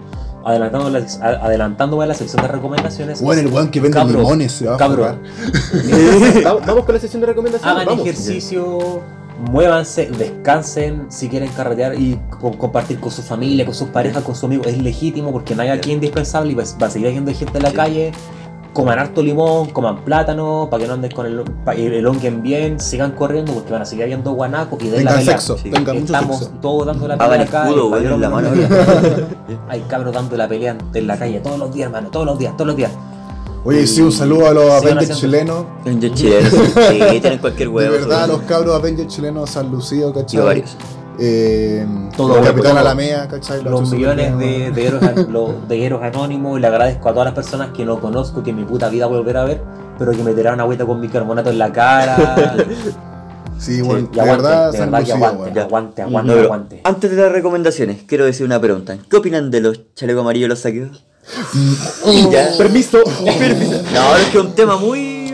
Speaker 5: Adelantando la, a- adelantándome a la sección de recomendaciones.
Speaker 3: Bueno, el weón que vende
Speaker 5: Cabro,
Speaker 3: limones se va
Speaker 5: cabro.
Speaker 4: vamos, vamos con la sesión de recomendaciones.
Speaker 5: Hagan
Speaker 4: vamos.
Speaker 5: ejercicio, muévanse, descansen, si quieren carretear y co- compartir con su familia, con sus parejas, con sus amigos, es legítimo porque no hay aquí indispensable y va, va a seguir habiendo gente en la
Speaker 6: Sí.
Speaker 5: calle. Coman harto limón, coman plátano, para que no anden con el, elonguen bien, sigan corriendo porque van a seguir habiendo guanacos y den la pelea.
Speaker 3: sexo,
Speaker 6: Sí.
Speaker 3: tengan mucho
Speaker 5: Estamos
Speaker 3: sexo.
Speaker 5: todos dando la pelea acá.
Speaker 6: la mano.
Speaker 5: Hay cabros dando la pelea en la calle todos los días, hermano, todos los días, todos los días.
Speaker 3: Oye, sí, un saludo a los Avengers chilenos.
Speaker 6: En chileno, sí, tienen cualquier
Speaker 3: De
Speaker 6: huevo.
Speaker 3: verdad,
Speaker 6: sobre-
Speaker 3: los cabros Avengers chilenos San Lucido, ¿cachai? Eh,
Speaker 5: Todo,
Speaker 3: el Capitán
Speaker 5: todo.
Speaker 3: Alamea, ¿cachai?
Speaker 5: los millones de, de, héroes, an- lo- de héroes anónimos y le agradezco a todas las personas que no conozco, que en mi puta vida volver a ver, pero que me tiraron agüita con bicarbonato en la cara.
Speaker 3: Sí, bueno,
Speaker 5: y
Speaker 3: de
Speaker 5: aguante,
Speaker 3: verdad,
Speaker 5: de
Speaker 3: San
Speaker 5: verdad que
Speaker 3: Lucido,
Speaker 5: aguante,
Speaker 3: weón.
Speaker 5: aguante,
Speaker 6: No,
Speaker 5: aguante, aguante.
Speaker 6: Antes de las recomendaciones, quiero decir una pregunta. ¿Qué opinan de los chalecos amarillos y los saqueos? ya.
Speaker 4: Permiso.
Speaker 6: No, es que es un tema muy.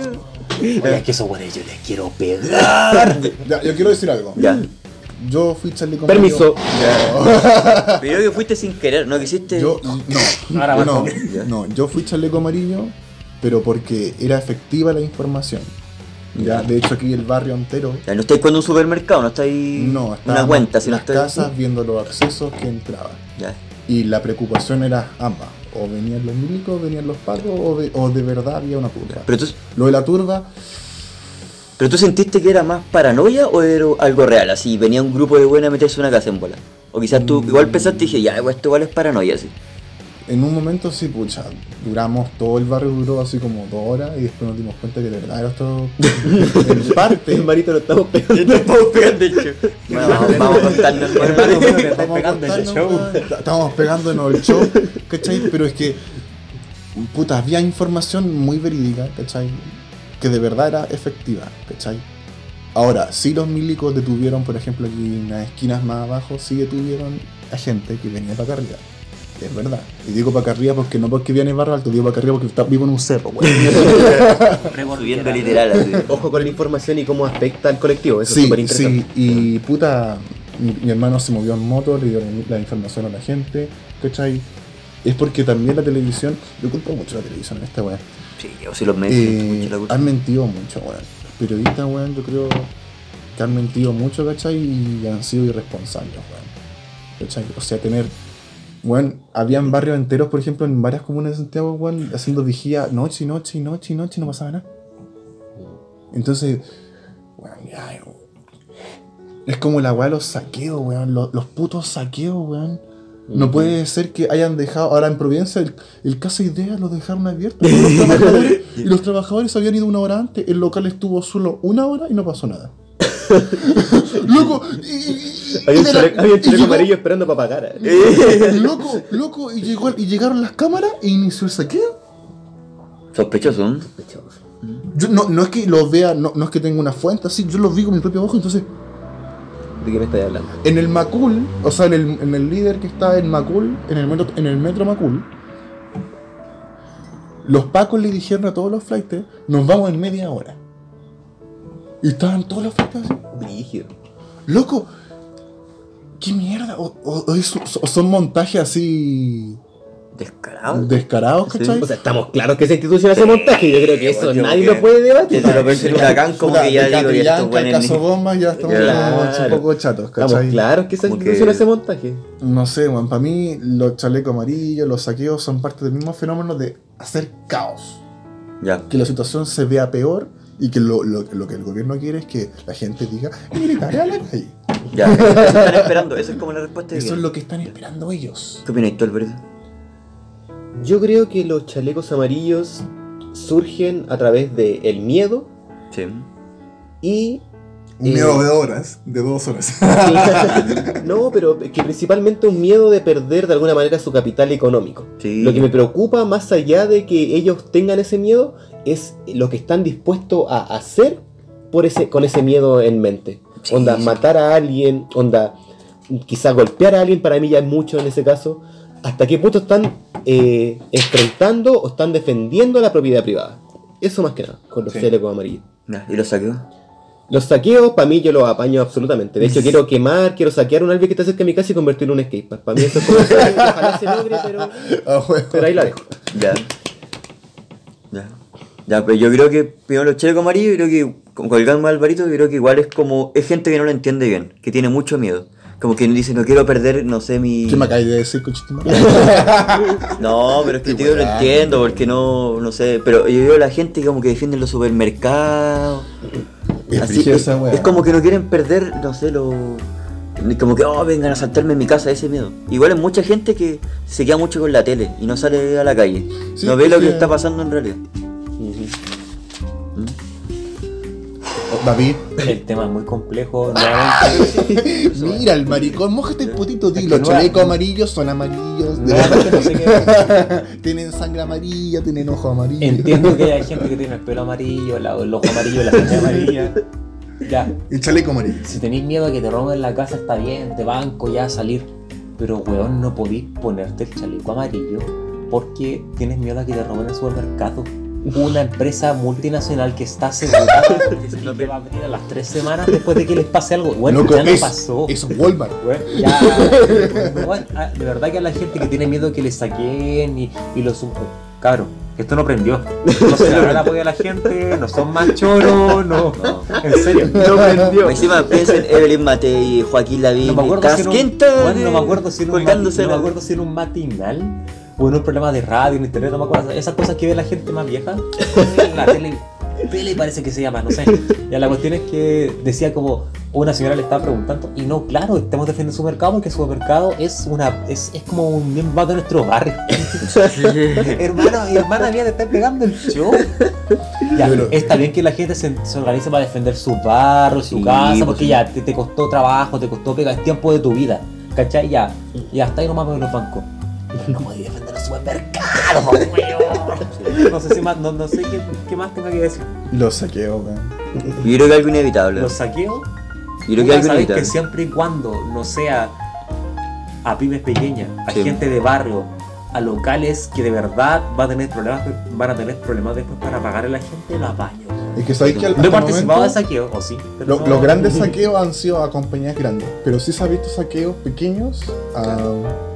Speaker 5: Oye, es que esos güeyes yo les quiero pegar.
Speaker 3: Ya, yo quiero decir algo.
Speaker 6: Ya.
Speaker 3: Yo fui chaleco
Speaker 4: Permiso.
Speaker 3: amarillo.
Speaker 6: Pero yo que fuiste sin querer, no quisiste.
Speaker 3: Yo, no,
Speaker 5: Ahora
Speaker 3: no, no, yo fui chaleco amarillo, pero porque era efectiva la información. Ya, de hecho aquí el barrio entero,
Speaker 6: Ya, no estáis con un supermercado, no estáis
Speaker 3: no,
Speaker 6: una cuenta,
Speaker 3: en
Speaker 6: sino
Speaker 3: las
Speaker 6: estáis.
Speaker 3: casas viendo los accesos que entraban.
Speaker 6: Ya.
Speaker 3: Y la preocupación era ambas, o venían los milicos, venían los pacos, o de, o de verdad había una turba.
Speaker 6: Pero tú,
Speaker 3: Lo de la turba,
Speaker 6: pero tú sentiste que era más paranoia o era algo real, así venía un grupo de buenas a meterse en una casa en bola. O quizás tú igual pensaste y dije, ya, esto igual es paranoia, así.
Speaker 3: en un momento sí, pucha, duramos, todo el barrio duró así como dos horas y después nos dimos cuenta que de verdad era esto en parte.
Speaker 4: Hermanito, lo estamos pegando.
Speaker 6: Estamos pegando el show. Bueno, vamos, vamos hermano.
Speaker 5: Estás
Speaker 3: Estamos
Speaker 5: pegando
Speaker 3: acostarnos,
Speaker 5: show.
Speaker 3: Estamos pegándonos el show, ¿cachai? Pero es que, puta, había información muy verídica, ¿cachai? Que de verdad era efectiva, ¿cachai? Ahora, si los milicos detuvieron, por ejemplo, aquí en las esquinas más abajo, sí detuvieron a gente que venía para acá arriba. Es verdad. Y digo para acá arriba porque no porque viene barrio alto, digo para acá arriba porque está vivo en un cerro, weón.
Speaker 6: Subiendo literal, así.
Speaker 4: Ojo con la información y cómo afecta al colectivo. Eso es
Speaker 3: Sí,
Speaker 4: súper
Speaker 3: sí,
Speaker 4: interesante.
Speaker 3: y puta, mi, mi hermano se movió en moto, le dio la información a la gente, ¿cachai? Es porque también la televisión, yo culpo mucho la televisión en esta weá.
Speaker 6: Sí, o si los medios
Speaker 3: Eh, han mentido mucho, weón. Los periodistas, weón, yo creo que han mentido mucho, ¿cachai? Y han sido irresponsables, weón. ¿Cachai? O sea, tener, weón, habían barrios enteros, por ejemplo, en varias comunas de Santiago, weón, haciendo vigía noche y noche y noche y noche y no pasaba nada. Entonces, weón, ya, weón. Es como la weá de los saqueos, weón. Los, los putos saqueos, weón. No puede ser que hayan dejado. Ahora en Providencia, el, el Casa Idea lo dejaron abierto. los trabajadores, y los trabajadores habían ido una hora antes. El local estuvo solo una hora y no pasó nada. loco, y,
Speaker 4: Había un chaleco, amarillo esperando para pagar. ¿eh?
Speaker 3: Loco, loco, y, llegó, y llegaron las cámaras e inició el saqueo.
Speaker 6: Sospechoso, ¿no?
Speaker 3: Yo no, no es que lo vea, no, no es que tenga una fuente así, yo lo vi con mi propio ojo, entonces
Speaker 4: ¿De qué me estás hablando?
Speaker 3: En el Macul, o sea, en el, en el líder que está en Macul, en el metro, en el metro Macul, los pacos le dijeron a todos los flights, nos vamos en media hora. Y estaban todos los flights así.
Speaker 4: Brígido.
Speaker 3: Loco, ¿qué mierda? O, o- o es- o son montajes así
Speaker 6: Descarado.
Speaker 3: descarados,
Speaker 6: Sí.
Speaker 3: ¿cachai?
Speaker 4: O sea, estamos claros que esa institución hace montaje. Yo creo que eso
Speaker 6: Yo
Speaker 4: nadie lo puede debatir.
Speaker 6: Lo que el huracán, como que ya digo, ya
Speaker 3: el
Speaker 6: buenos
Speaker 3: caso bomba, ya estamos
Speaker 4: Claro.
Speaker 3: un poco chatos,
Speaker 4: Estamos
Speaker 3: ¿cachai?
Speaker 4: claros que esa
Speaker 6: Como que-
Speaker 4: institución hace montaje.
Speaker 3: No sé, weón, para mí los chalecos amarillos, los saqueos son parte del mismo fenómeno de hacer caos.
Speaker 6: Ya.
Speaker 3: Que la situación se vea peor y que lo, lo- lo que el gobierno quiere es que la gente diga, militar a la calle.
Speaker 6: Ya. Eso están esperando. Esa es como la respuesta de
Speaker 3: Eso es lo que están esperando ellos.
Speaker 6: ¿Qué opinas tú, Alberto?
Speaker 4: Yo creo que los chalecos amarillos surgen a través del miedo
Speaker 6: Sí.
Speaker 4: y.
Speaker 3: Un
Speaker 4: eh,
Speaker 3: miedo de horas, de dos horas.
Speaker 4: no, pero que principalmente un miedo de perder de alguna manera su capital económico.
Speaker 6: Sí.
Speaker 4: Lo que me preocupa, más allá de que ellos tengan ese miedo, es lo que están dispuestos a hacer por ese, con ese miedo en mente.
Speaker 6: Sí,
Speaker 4: onda,
Speaker 6: sí.
Speaker 4: matar a alguien, onda, quizá golpear a alguien, para mí ya es mucho en ese caso. ¿Hasta qué punto están eh, enfrentando o están defendiendo la propiedad privada? Eso más que nada, con los
Speaker 3: Sí.
Speaker 4: chalecos amarillos.
Speaker 6: ¿Y los saqueos?
Speaker 4: Los saqueos, para mí, yo los apaño absolutamente. De hecho, quiero quemar, quiero saquear un árbol que está cerca de mi casa y convertirlo en un skatepark. Para mí eso es como... Ojalá se logre, pero,
Speaker 3: Ah,
Speaker 4: pero ahí la dejo.
Speaker 6: Ya. Ya. Ya, pero yo creo que primero los chalecos amarillos, creo que, como colgando Alvarito, yo creo que igual es como, es gente que no lo entiende bien, que tiene mucho miedo. Como que dice, no quiero perder, no sé, mi...
Speaker 3: ¿Qué me acabas de decir, cochito?
Speaker 6: No, pero es que tío, lo
Speaker 3: weá.
Speaker 6: entiendo, porque no, no sé, pero yo veo a la gente como que defiende los supermercados.
Speaker 3: Es
Speaker 6: Así, es, es como que no quieren perder, no sé, lo... Como que, oh, vengan a saltarme en mi casa, ese miedo. Igual hay mucha gente que se queda mucho con la tele y no sale a la calle.
Speaker 3: Sí,
Speaker 6: no ve lo que está pasando en realidad.
Speaker 3: David,
Speaker 5: El tema es muy complejo.
Speaker 3: Mira el maricón, mojate el potito, di, los
Speaker 5: no-
Speaker 3: chalecos amarillos son amarillos,
Speaker 5: nuevamente no sé qué.
Speaker 3: tienen sangre amarilla, tienen ojo amarillo.
Speaker 5: Entiendo que hay gente que tiene el pelo amarillo, la- el ojo amarillo, la sangre amarilla. Ya,
Speaker 3: El chaleco amarillo.
Speaker 5: si tenéis miedo a que te roben la casa, está bien, te banco ya a salir. Pero, weón, no podís ponerte el chaleco amarillo porque tienes miedo a que te roben el supermercado. Una empresa multinacional que está asegurada que que va a abrir a las tres semanas después de que les pase algo. Bueno,
Speaker 3: Loco,
Speaker 5: ya no
Speaker 3: es,
Speaker 5: pasó.
Speaker 3: es Walmart.
Speaker 5: Bueno, ya, bueno, ah, de verdad que a la gente que tiene miedo que le saquen y, y los cabro, esto no prendió. No se le da el apoyo a la gente, no son más choros, no. En serio.
Speaker 4: No prendió.
Speaker 6: Encima piensen Evelyn Matei, Joaquín Lavín,
Speaker 5: No me acuerdo si era un,
Speaker 6: Casquenta,
Speaker 5: bueno, no me acuerdo si era un, no me acuerdo si era un matinal o en un programa de radio, en internet, no me acuerdo. Esas cosas que ve la gente más vieja. La tele, tele parece que se llama, no sé. Ya la cuestión es que decía como una señora le estaba preguntando y no, claro, estamos defendiendo su mercado porque su mercado es una es, es como un miembro más de nuestro barrio. hermano y hermana mía te está pegando el show. Ya,
Speaker 3: Pero-
Speaker 5: está bien que la gente se, se organice para defender su barrio, su
Speaker 6: Sí,
Speaker 5: casa,
Speaker 6: pues
Speaker 5: porque
Speaker 6: sí.
Speaker 5: ya te, te costó trabajo, te costó pega, es tiempo de tu vida. ¿Cachai? Ya, ya está ahí nomás en los bancos. No podía defender los supermercados, weón. No sé si más, no, no sé qué, qué más tengo que decir.
Speaker 3: Los saqueos, weón.
Speaker 6: Yo creo que algo inevitable.
Speaker 5: Los saqueos,
Speaker 6: Yo creo que algo inevitable.
Speaker 5: que siempre y cuando no sea a pymes pequeñas, a
Speaker 6: Sí.
Speaker 5: gente de barrio, a locales que de verdad va a tener problemas, van a tener problemas después para pagar a la gente, lo apaño.
Speaker 3: Es que sabéis que al
Speaker 5: No he participado de
Speaker 3: momento,
Speaker 5: saqueo, o sí. pero
Speaker 3: lo-
Speaker 5: no-
Speaker 3: los grandes saqueos han sido a compañías grandes. Pero sí se ha visto saqueos pequeños a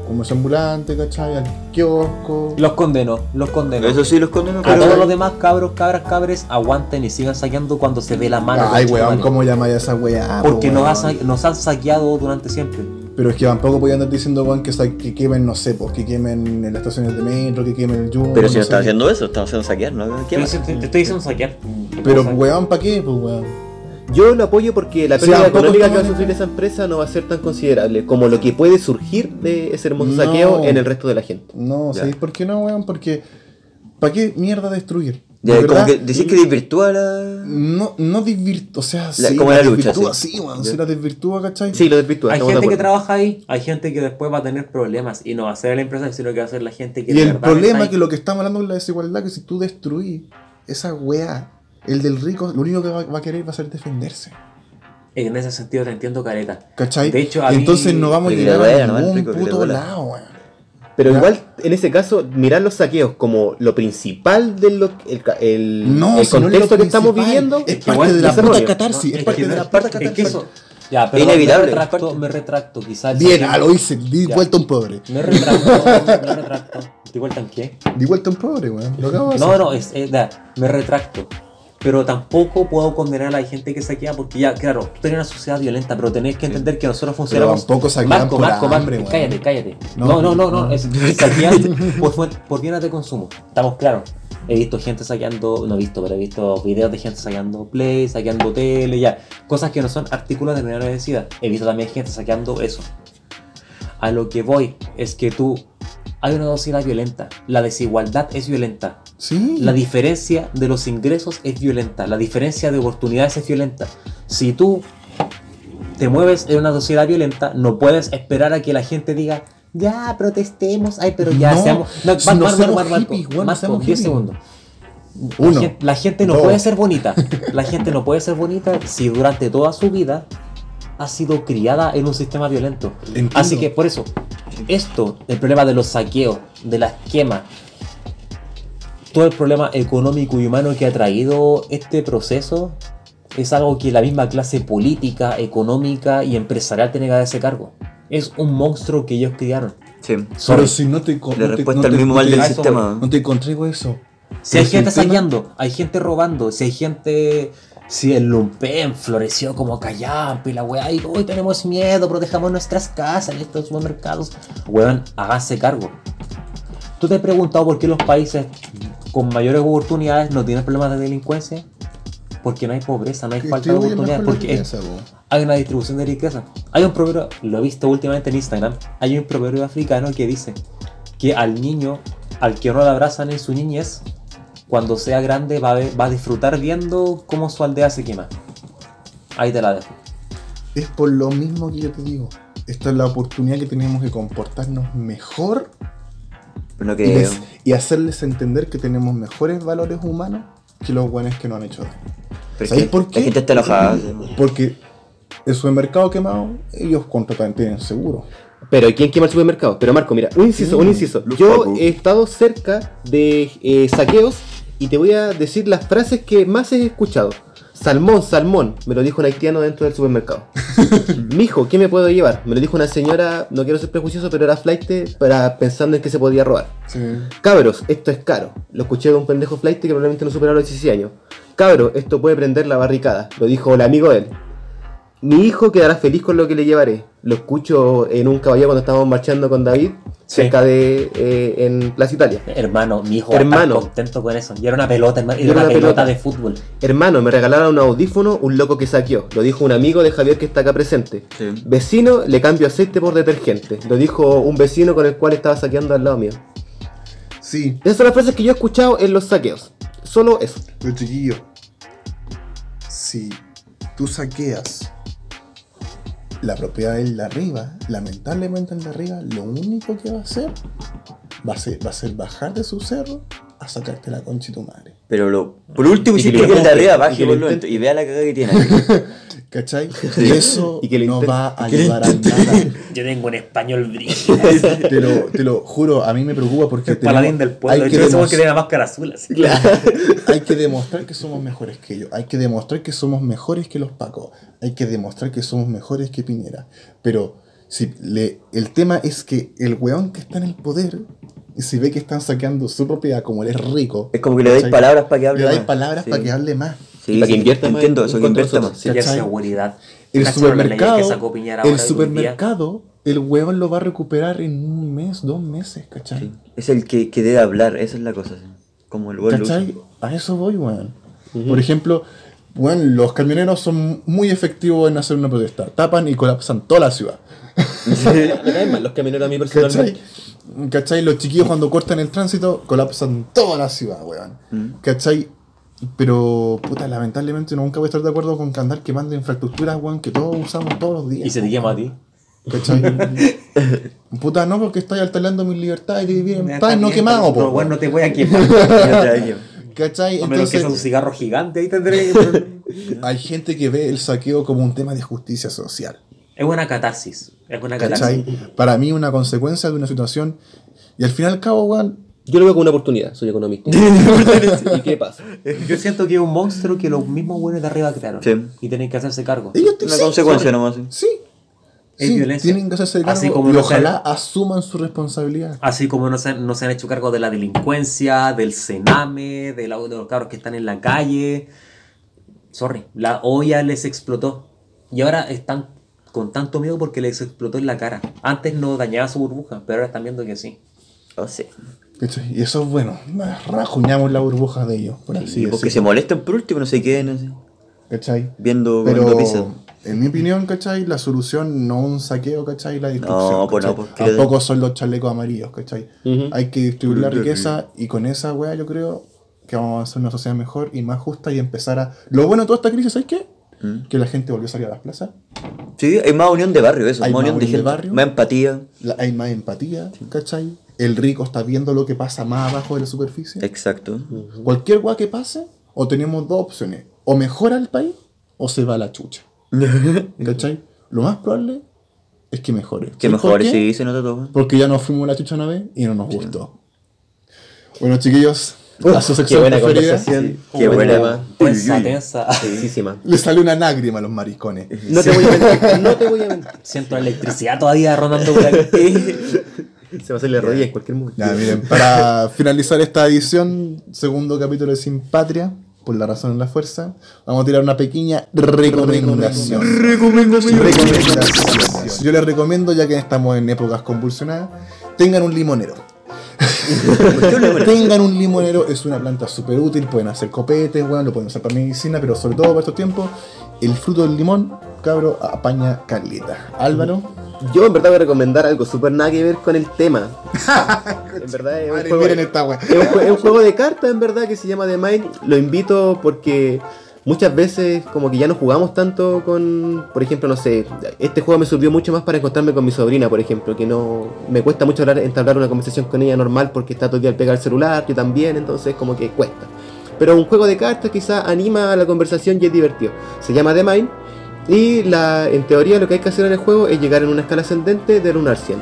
Speaker 3: comercio ambulante, ¿cachai? Al kiosco.
Speaker 5: Los condeno, los condeno.
Speaker 6: Eso sí los condeno,
Speaker 5: A
Speaker 6: pero...
Speaker 5: todos los demás cabros, cabras, cabres, aguanten y sigan saqueando cuando se ve la mano.
Speaker 3: Ay, weón. ¿cómo llamáis a esa weá?
Speaker 5: Porque
Speaker 3: po,
Speaker 5: nos,
Speaker 3: weón?
Speaker 5: ha sa- nos han saqueado durante siempre.
Speaker 3: Pero es que tampoco podían andar diciendo, weón, que, que quemen, no sé, pues, que quemen en las estaciones de metro, que quemen el Jumbo.
Speaker 6: Pero si no están haciendo eso, están haciendo saquear, ¿no? ¿Qué
Speaker 5: Te, estoy diciendo saquear.
Speaker 3: Pero, weón, ¿para qué? Pues, weón.
Speaker 4: Yo lo apoyo porque la pérdida
Speaker 3: tampoco
Speaker 4: económica que va a sufrir esa empresa no va a ser tan considerable como lo que puede surgir de ese hermoso
Speaker 3: No.
Speaker 4: saqueo en el resto de la gente.
Speaker 3: No. ¿sabéis por qué no, weón? Porque, ¿para qué mierda destruir?
Speaker 6: Ya, como que decís que desvirtúa la...
Speaker 3: No, no desvirtúa, o sea, sí,
Speaker 6: como la lucha,
Speaker 3: desvirtúa,
Speaker 6: sí.
Speaker 3: sí, sí la desvirtúa, ¿cachai?
Speaker 4: Sí, lo desvirtúa.
Speaker 5: Hay gente que trabaja ahí, hay gente que después va a tener problemas y no va a ser la empresa, sino que va a ser la gente que
Speaker 3: Y el problema es que lo que estamos hablando es la desigualdad, que si tú destruís esa weá, el del rico, lo único que va, va a querer va a ser defenderse.
Speaker 5: En ese sentido te entiendo, careta.
Speaker 3: ¿Cachai?
Speaker 5: De hecho, a mí-
Speaker 3: Entonces no vamos a llegar a ningún
Speaker 6: rico
Speaker 3: puto lado, weón.
Speaker 4: Pero
Speaker 3: ¿Ya?
Speaker 4: igual, en ese caso, mirar los saqueos como lo principal del lo- el, el,
Speaker 3: No,
Speaker 4: el
Speaker 3: si no
Speaker 4: contexto que estamos viviendo.
Speaker 3: es parte
Speaker 5: igual
Speaker 3: de la puta catarsis,
Speaker 5: No,
Speaker 3: es parte de la puta
Speaker 5: es que
Speaker 3: catarsis.
Speaker 5: eso. Ya, pero
Speaker 6: Inevitable,
Speaker 5: me retracto, me retracto, quizás.
Speaker 3: Bien, ah, lo hice, di
Speaker 5: Ya.
Speaker 3: vuelta a un pobre.
Speaker 5: Me retracto, me retracto. ¿Di vuelta en qué?
Speaker 3: Di vuelta a un pobre, weón. Lo acabo de hacer.
Speaker 5: No, no, es, es- da, me retracto. Pero tampoco puedo condenar a la gente que saquea porque ya, claro, tú tenés una sociedad violenta, pero tenés que entender que nosotros funcionamos.
Speaker 3: tampoco saquean
Speaker 5: Marco,
Speaker 3: por
Speaker 5: Marco, Marco,
Speaker 3: hambre, weón.
Speaker 5: cállate, cállate.
Speaker 3: No,
Speaker 5: No, no, no, es por, por bienes de consumo. Estamos claros. He visto gente saqueando, no he visto, pero he visto videos de gente saqueando play, saqueando tele, ya. Cosas que no son artículos de primera necesidad. He visto también gente saqueando eso. A lo que voy es que tú. Hay una sociedad violenta. La desigualdad es violenta.
Speaker 3: Sí.
Speaker 5: La diferencia de los ingresos es violenta, la diferencia de oportunidades es violenta. Si tú te mueves en una sociedad violenta, no puedes esperar a que la gente diga, ya protestemos, ay, pero ya
Speaker 3: No,
Speaker 5: seamos. No, Mar-
Speaker 3: no
Speaker 5: Marco,
Speaker 3: seamos
Speaker 5: Marco, Marco,
Speaker 3: hippies, weón, no
Speaker 5: Marco,
Speaker 3: seamos
Speaker 5: 10
Speaker 3: hippies.
Speaker 5: segundos.
Speaker 3: Uno,
Speaker 5: La gente, la gente no
Speaker 3: dos.
Speaker 5: puede ser bonita. La gente no puede ser bonita si durante toda su vida ha sido criada en un sistema violento.
Speaker 3: Entiendo.
Speaker 5: Así que por eso, esto, el problema de los saqueos, de la esquema, todo el problema económico y humano que ha traído este proceso, es algo que la misma clase política, económica y empresarial tiene que hacerse cargo. Es un monstruo que ellos criaron.
Speaker 6: Sí.
Speaker 3: Pero si no te.
Speaker 6: La
Speaker 3: no te-
Speaker 6: respuesta
Speaker 3: no
Speaker 6: al mismo mal del sistema.
Speaker 3: No te encontré eso.
Speaker 5: Si hay gente saqueando, hay gente robando, si hay gente. Si el lumpen floreció como callampa y la weá, y hoy tenemos miedo, protejamos nuestras casas en estos supermercados. Weón, hágase cargo. ¿Tú te has preguntado por qué los países con mayores oportunidades no tienen problemas de delincuencia? Porque no hay pobreza, no hay falta de oportunidades, porque
Speaker 3: riqueza,
Speaker 5: hay una distribución de riqueza. Hay un proverbio, lo he visto últimamente en Instagram, hay un proverbio africano que dice que al niño, al que no le abrazan en su niñez, cuando sea grande va a, ver- va a disfrutar viendo cómo su aldea se quema. Ahí te la dejo.
Speaker 3: Es por lo mismo que yo te digo. Esta es la oportunidad que tenemos de comportarnos mejor
Speaker 6: no
Speaker 3: y, les- y hacerles entender que tenemos mejores valores humanos que los buenos que nos han hecho daño.
Speaker 6: pero es
Speaker 3: ¿Sabes
Speaker 6: que
Speaker 3: por qué?
Speaker 6: La gente está enojada.
Speaker 3: Porque el supermercado quemado, ellos contratan, tienen seguro.
Speaker 4: Pero ¿quién quema el supermercado? Pero Marco, mira, un inciso, un inciso. Yo he estado cerca de eh, saqueos y te voy a decir las frases que más he escuchado. Salmón, salmón, me lo dijo un haitiano dentro del supermercado. Mijo, ¿qué me puedo llevar? Me lo dijo una señora, no quiero ser prejuicioso, pero era flight para pensando en que se podía robar.
Speaker 3: Sí.
Speaker 4: Cabros, esto es caro. Lo escuché de un pendejo flight que probablemente no superaba los 16 años. Cabros, esto puede prender la barricada. Lo dijo el amigo de él. Mi hijo quedará feliz con lo que le llevaré. Lo escucho en un caballero cuando estábamos marchando con David,
Speaker 5: Sí.
Speaker 4: cerca de. eh, en Plaza Italia.
Speaker 5: Hermano, mi hijo va a estar
Speaker 4: Hermano.
Speaker 5: contento con eso. Y era una pelota, hermano. Y
Speaker 4: Y
Speaker 5: era
Speaker 4: era
Speaker 5: una
Speaker 4: una
Speaker 5: pelota,
Speaker 4: pelota.
Speaker 5: de fútbol.
Speaker 4: Hermano, me regalaron un audífono, un loco que saqueó. Lo dijo un amigo de Javier que está acá presente.
Speaker 6: Sí.
Speaker 4: Vecino, le cambio aceite por detergente. Lo dijo un vecino con el cual estaba saqueando al lado mío.
Speaker 3: Sí,
Speaker 4: Esas son las frases que yo he escuchado en los saqueos. Solo eso.
Speaker 3: pero chiquillo, si tú saqueas la propiedad del de arriba, lamentablemente el de arriba, lo único que va a hacer va a ser, va a ser bajar de su cerro a sacarte la concha de tu madre.
Speaker 6: Pero lo, por último,
Speaker 4: Y
Speaker 6: si
Speaker 4: que
Speaker 6: el de arriba
Speaker 4: y
Speaker 6: baje menos y vea la cagada que tiene.
Speaker 3: ¿Cachai? Y eso
Speaker 4: Y que
Speaker 3: no va a ayudar a nada.
Speaker 5: Yo tengo un español brillo.
Speaker 3: Te lo, te lo juro, a mí me preocupa porque
Speaker 5: El paladín del pueblo.
Speaker 3: hay,
Speaker 5: Yo
Speaker 3: que demos-
Speaker 5: que tiene la máscara azul así.
Speaker 3: hay que demostrar que somos mejores que ellos. Hay que demostrar que somos mejores que los Pacos. Hay que demostrar que somos mejores que Piñera. Pero si le, el tema es que el weón que está en el poder, y si ve que están saqueando su propiedad como él es rico,
Speaker 6: Es como que le dais palabras para que hable
Speaker 3: le dais
Speaker 6: más.
Speaker 3: palabras
Speaker 6: Sí.
Speaker 3: para que hable más.
Speaker 6: Sí,
Speaker 4: Para que invierta más
Speaker 6: Entiendo
Speaker 4: en-
Speaker 6: eso, que invierta más.
Speaker 5: Sí,
Speaker 3: ¿Cachai?
Speaker 5: seguridad.
Speaker 3: El
Speaker 5: ¿Cacharon la ley
Speaker 3: supermercado,
Speaker 5: que sacó Piñera ahora
Speaker 3: el supermercado, el weón lo va a recuperar en un mes, dos meses, ¿cachai?
Speaker 6: Sí. Es el que, que debe hablar, esa es la cosa. sí. Como el buen
Speaker 3: ¿Cachai? A eso voy, weón. Por ejemplo, weón, los camioneros son muy efectivos en hacer una protesta. Tapan y colapsan toda la ciudad.
Speaker 4: Los camioneros a mí
Speaker 3: ¿Cachai?
Speaker 4: personalmente.
Speaker 3: ¿Cachai? Los chiquillos cuando cortan el tránsito colapsan toda la ciudad, weón.
Speaker 6: Mm.
Speaker 3: ¿Cachai? Pero, puta, lamentablemente nunca voy a estar de acuerdo con que andar quemando infraestructuras, weón, que todos usamos todos los días.
Speaker 5: Y se te quema a ti.
Speaker 3: ¿Cachai? puta, no, porque estáis alterando mi libertad de vivir en paz, no quemado, po.
Speaker 5: pero, bueno, no te voy a quemar.
Speaker 3: ¿Cachai?
Speaker 5: A menos que
Speaker 3: Entonces,
Speaker 5: sea un cigarro gigante, ahí tendré
Speaker 3: hay gente que ve el saqueo como un tema de justicia social.
Speaker 5: Es buena catarsis. Es
Speaker 3: ¿Cachai?
Speaker 5: catarsis.
Speaker 3: Para mí, una consecuencia de una situación. Y al fin y al cabo, weón,
Speaker 4: Yo lo veo como una oportunidad, soy economista. ¿Y qué pasa?
Speaker 5: Yo siento que es un monstruo que los mismos buenos de arriba crearon.
Speaker 6: Sí.
Speaker 5: Y tienen que hacerse cargo.
Speaker 3: ellos
Speaker 6: Una
Speaker 3: sí,
Speaker 6: consecuencia nomás. sí.
Speaker 3: Sí.
Speaker 5: Es
Speaker 3: Sí,
Speaker 5: violencia.
Speaker 3: tienen que hacerse cargo
Speaker 5: Así como
Speaker 3: y
Speaker 5: no
Speaker 3: ojalá
Speaker 5: se-
Speaker 3: asuman su responsabilidad.
Speaker 5: Así como no se, no se han hecho cargo de la delincuencia, del cename, de, la- de los cabros que están en la calle. Sorry, la olla les explotó. Y ahora están con tanto miedo porque les explotó en la cara. Antes no dañaba su burbuja, pero ahora están viendo que sí.
Speaker 6: Oh, sí.
Speaker 3: ¿Cachai? Y eso es bueno. Rajuñamos la burbuja de ellos, por así
Speaker 6: Y porque se
Speaker 3: decirlo.
Speaker 6: molesten por último, no se queden así,
Speaker 3: ¿Cachai?
Speaker 6: viendo,
Speaker 3: Pero,
Speaker 6: viendo pizza.
Speaker 3: en mi opinión, ¿cachai? La solución no un saqueo, ¿cachai? La destrucción.
Speaker 6: No, pues no, porque-
Speaker 3: Tampoco son los chalecos amarillos, ¿cachai? Hay que distribuir la riqueza y con esa weá yo creo que vamos a hacer una sociedad mejor y más justa y empezar a... Lo bueno de toda esta crisis, ¿sabes qué?
Speaker 6: ¿Mm?
Speaker 3: Que la gente volvió a salir a las plazas.
Speaker 6: Sí, hay más unión de barrio, eso,
Speaker 3: Hay
Speaker 6: más
Speaker 3: más
Speaker 6: unión de gente,
Speaker 3: barrio.
Speaker 6: más empatía.
Speaker 3: La- hay más empatía, ¿cachai? El rico está viendo lo que pasa más abajo de la superficie.
Speaker 6: Exacto.
Speaker 3: Cualquier weá que pase, o tenemos dos opciones. O mejora el país, o se va a la chucha. ¿Cachai? Lo más probable es que mejore.
Speaker 6: que
Speaker 3: ¿Sabes
Speaker 6: mejor,
Speaker 3: por qué?
Speaker 6: sí, se nota todo.
Speaker 3: Porque ya nos fuimos a la chucha una vez y no nos gustó. Bueno, chiquillos, a su
Speaker 4: Qué
Speaker 3: sección
Speaker 4: buena
Speaker 3: preferida.
Speaker 4: conversación.
Speaker 6: Qué
Speaker 4: buen
Speaker 6: buena.
Speaker 4: tema.
Speaker 5: Tensa, tensa.
Speaker 4: Tensísima.
Speaker 3: Le salió una lágrima a los maricones.
Speaker 4: No te voy a mentir, no te voy a mentir.
Speaker 5: Siento la electricidad todavía rondando por aquí.
Speaker 4: Se va a hacer la rodilla en cualquier momento.
Speaker 3: Ya, miren, para finalizar esta edición, segundo capítulo de Sin Patria, por la razón en la fuerza, vamos a tirar una pequeña recomendación. Recomendación. Yo les recomiendo, ya que estamos en épocas convulsionadas, tengan un limonero. tengan un limonero, es una planta súper útil, pueden hacer copetes, bueno, lo pueden usar para medicina, pero sobre todo para estos tiempos, el fruto del limón, cabro, apaña caleta. Álvaro,
Speaker 4: Yo en verdad voy a recomendar algo súper nada que ver con el tema. en verdad es un,
Speaker 3: Madre,
Speaker 4: juego,
Speaker 3: miren esta wea.
Speaker 4: es un es un juego de cartas en verdad que se llama The Mind. Lo invito porque muchas veces como que ya no jugamos tanto con, por ejemplo, no sé, este juego me sirvió mucho más para encontrarme con mi sobrina, por ejemplo, que no me cuesta mucho hablar, entablar una conversación con ella normal porque está todo el día al pegar el celular, yo también, entonces como que cuesta. Pero un juego de cartas quizá anima a la conversación y es divertido. Se llama The Mind y la, en teoría lo que hay que hacer en el juego es llegar en una escala ascendente del 1 al 100.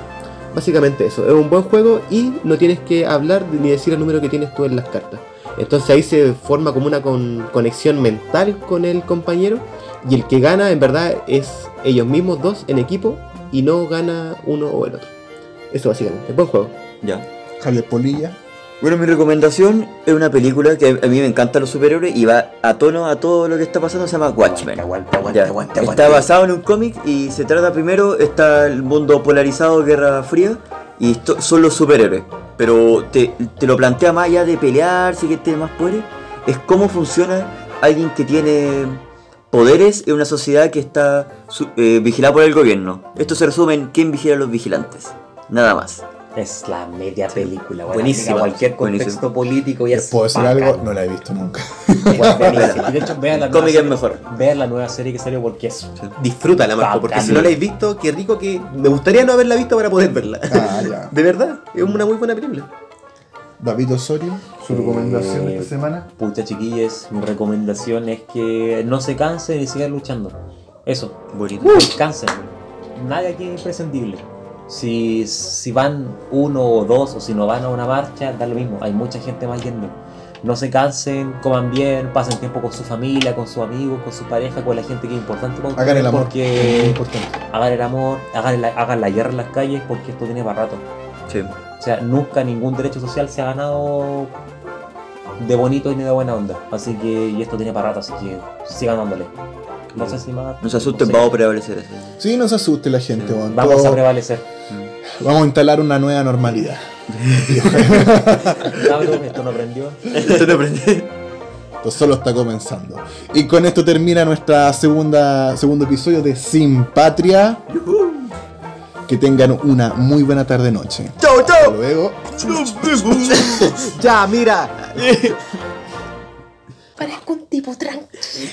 Speaker 4: Básicamente eso, es un buen juego y no tienes que hablar ni decir el número que tienes tú en las cartas. Entonces ahí se forma como una con- conexión mental con el compañero y el que gana en verdad es ellos mismos dos en equipo y no gana uno o el otro. Eso básicamente. Buen juego.
Speaker 6: Ya.
Speaker 3: Javier Polilla.
Speaker 6: Bueno, mi recomendación es una película que a mí me encantan los superhéroes y va a tono a todo lo que está pasando, se llama Watchmen.
Speaker 5: Aguanta, aguanta, aguanta,
Speaker 6: Está basado en un cómic y se trata primero, está el mundo polarizado, Guerra Fría, y esto- son los superhéroes. Pero te, te lo plantea más allá de pelear, si que tiene más poderes, es cómo funciona alguien que tiene poderes en una sociedad que está eh, vigilada por el gobierno. Esto se resume en quién vigila a los vigilantes. Nada más.
Speaker 5: Es la media película, bueno,
Speaker 4: Buenísima.
Speaker 5: Cualquier contexto
Speaker 6: Buenísimo.
Speaker 5: político y
Speaker 3: ¿Les
Speaker 5: es.
Speaker 3: puedo decir
Speaker 5: bacán.
Speaker 3: algo? No la he visto nunca.
Speaker 5: Buenísimo. Y de hecho, vean la nueva
Speaker 6: es
Speaker 5: serie-
Speaker 6: mejor.
Speaker 5: Vean la nueva serie que salió porque es.
Speaker 4: Disfrútala, Marco, porque si no la habéis visto, qué rico que. Me gustaría no haberla visto para poder verla.
Speaker 3: Ah, ya.
Speaker 4: De verdad, es una muy buena película.
Speaker 3: David Osorio, su recomendación de
Speaker 5: Eh,
Speaker 3: esta semana.
Speaker 5: Pucha, chiquillos, mi recomendación es que no se cansen y sigan luchando. Eso.
Speaker 6: Bonito.
Speaker 5: Cansen. Nadie aquí es imprescindible. Si, si van uno o dos o si no van a una marcha, da lo mismo. Hay mucha gente más yendo. No se cansen, coman bien, pasen tiempo con su familia, con sus amigos, con su pareja, con la gente que es importante para
Speaker 3: Hagan el amor.
Speaker 5: Porque
Speaker 3: importante.
Speaker 5: hagan el amor, hagan la, hagan la guerra en las calles porque esto tiene para rato.
Speaker 6: Sí.
Speaker 5: O sea, nunca ningún derecho social se ha ganado de bonito y ni de buena onda. Así que, y esto tiene para rato, así que sigan dándole. No sé si más.
Speaker 6: No se asusten, vamos a prevalecer eso.
Speaker 3: Sí, no se asuste la gente, weón.
Speaker 5: Vamos
Speaker 3: Todo-
Speaker 5: a prevalecer.
Speaker 3: vamos a instalar una nueva normalidad.
Speaker 5: Esto no aprendió.
Speaker 6: Esto lo aprendí.
Speaker 3: Esto solo está comenzando. Y con esto termina nuestra segunda segundo episodio de Sin Patria. Que tengan una muy buena tarde noche.
Speaker 6: ¡Chao,
Speaker 3: Hasta
Speaker 6: chao!
Speaker 3: luego.
Speaker 4: Ya, mira.
Speaker 7: Parezco un tipo tranquilo.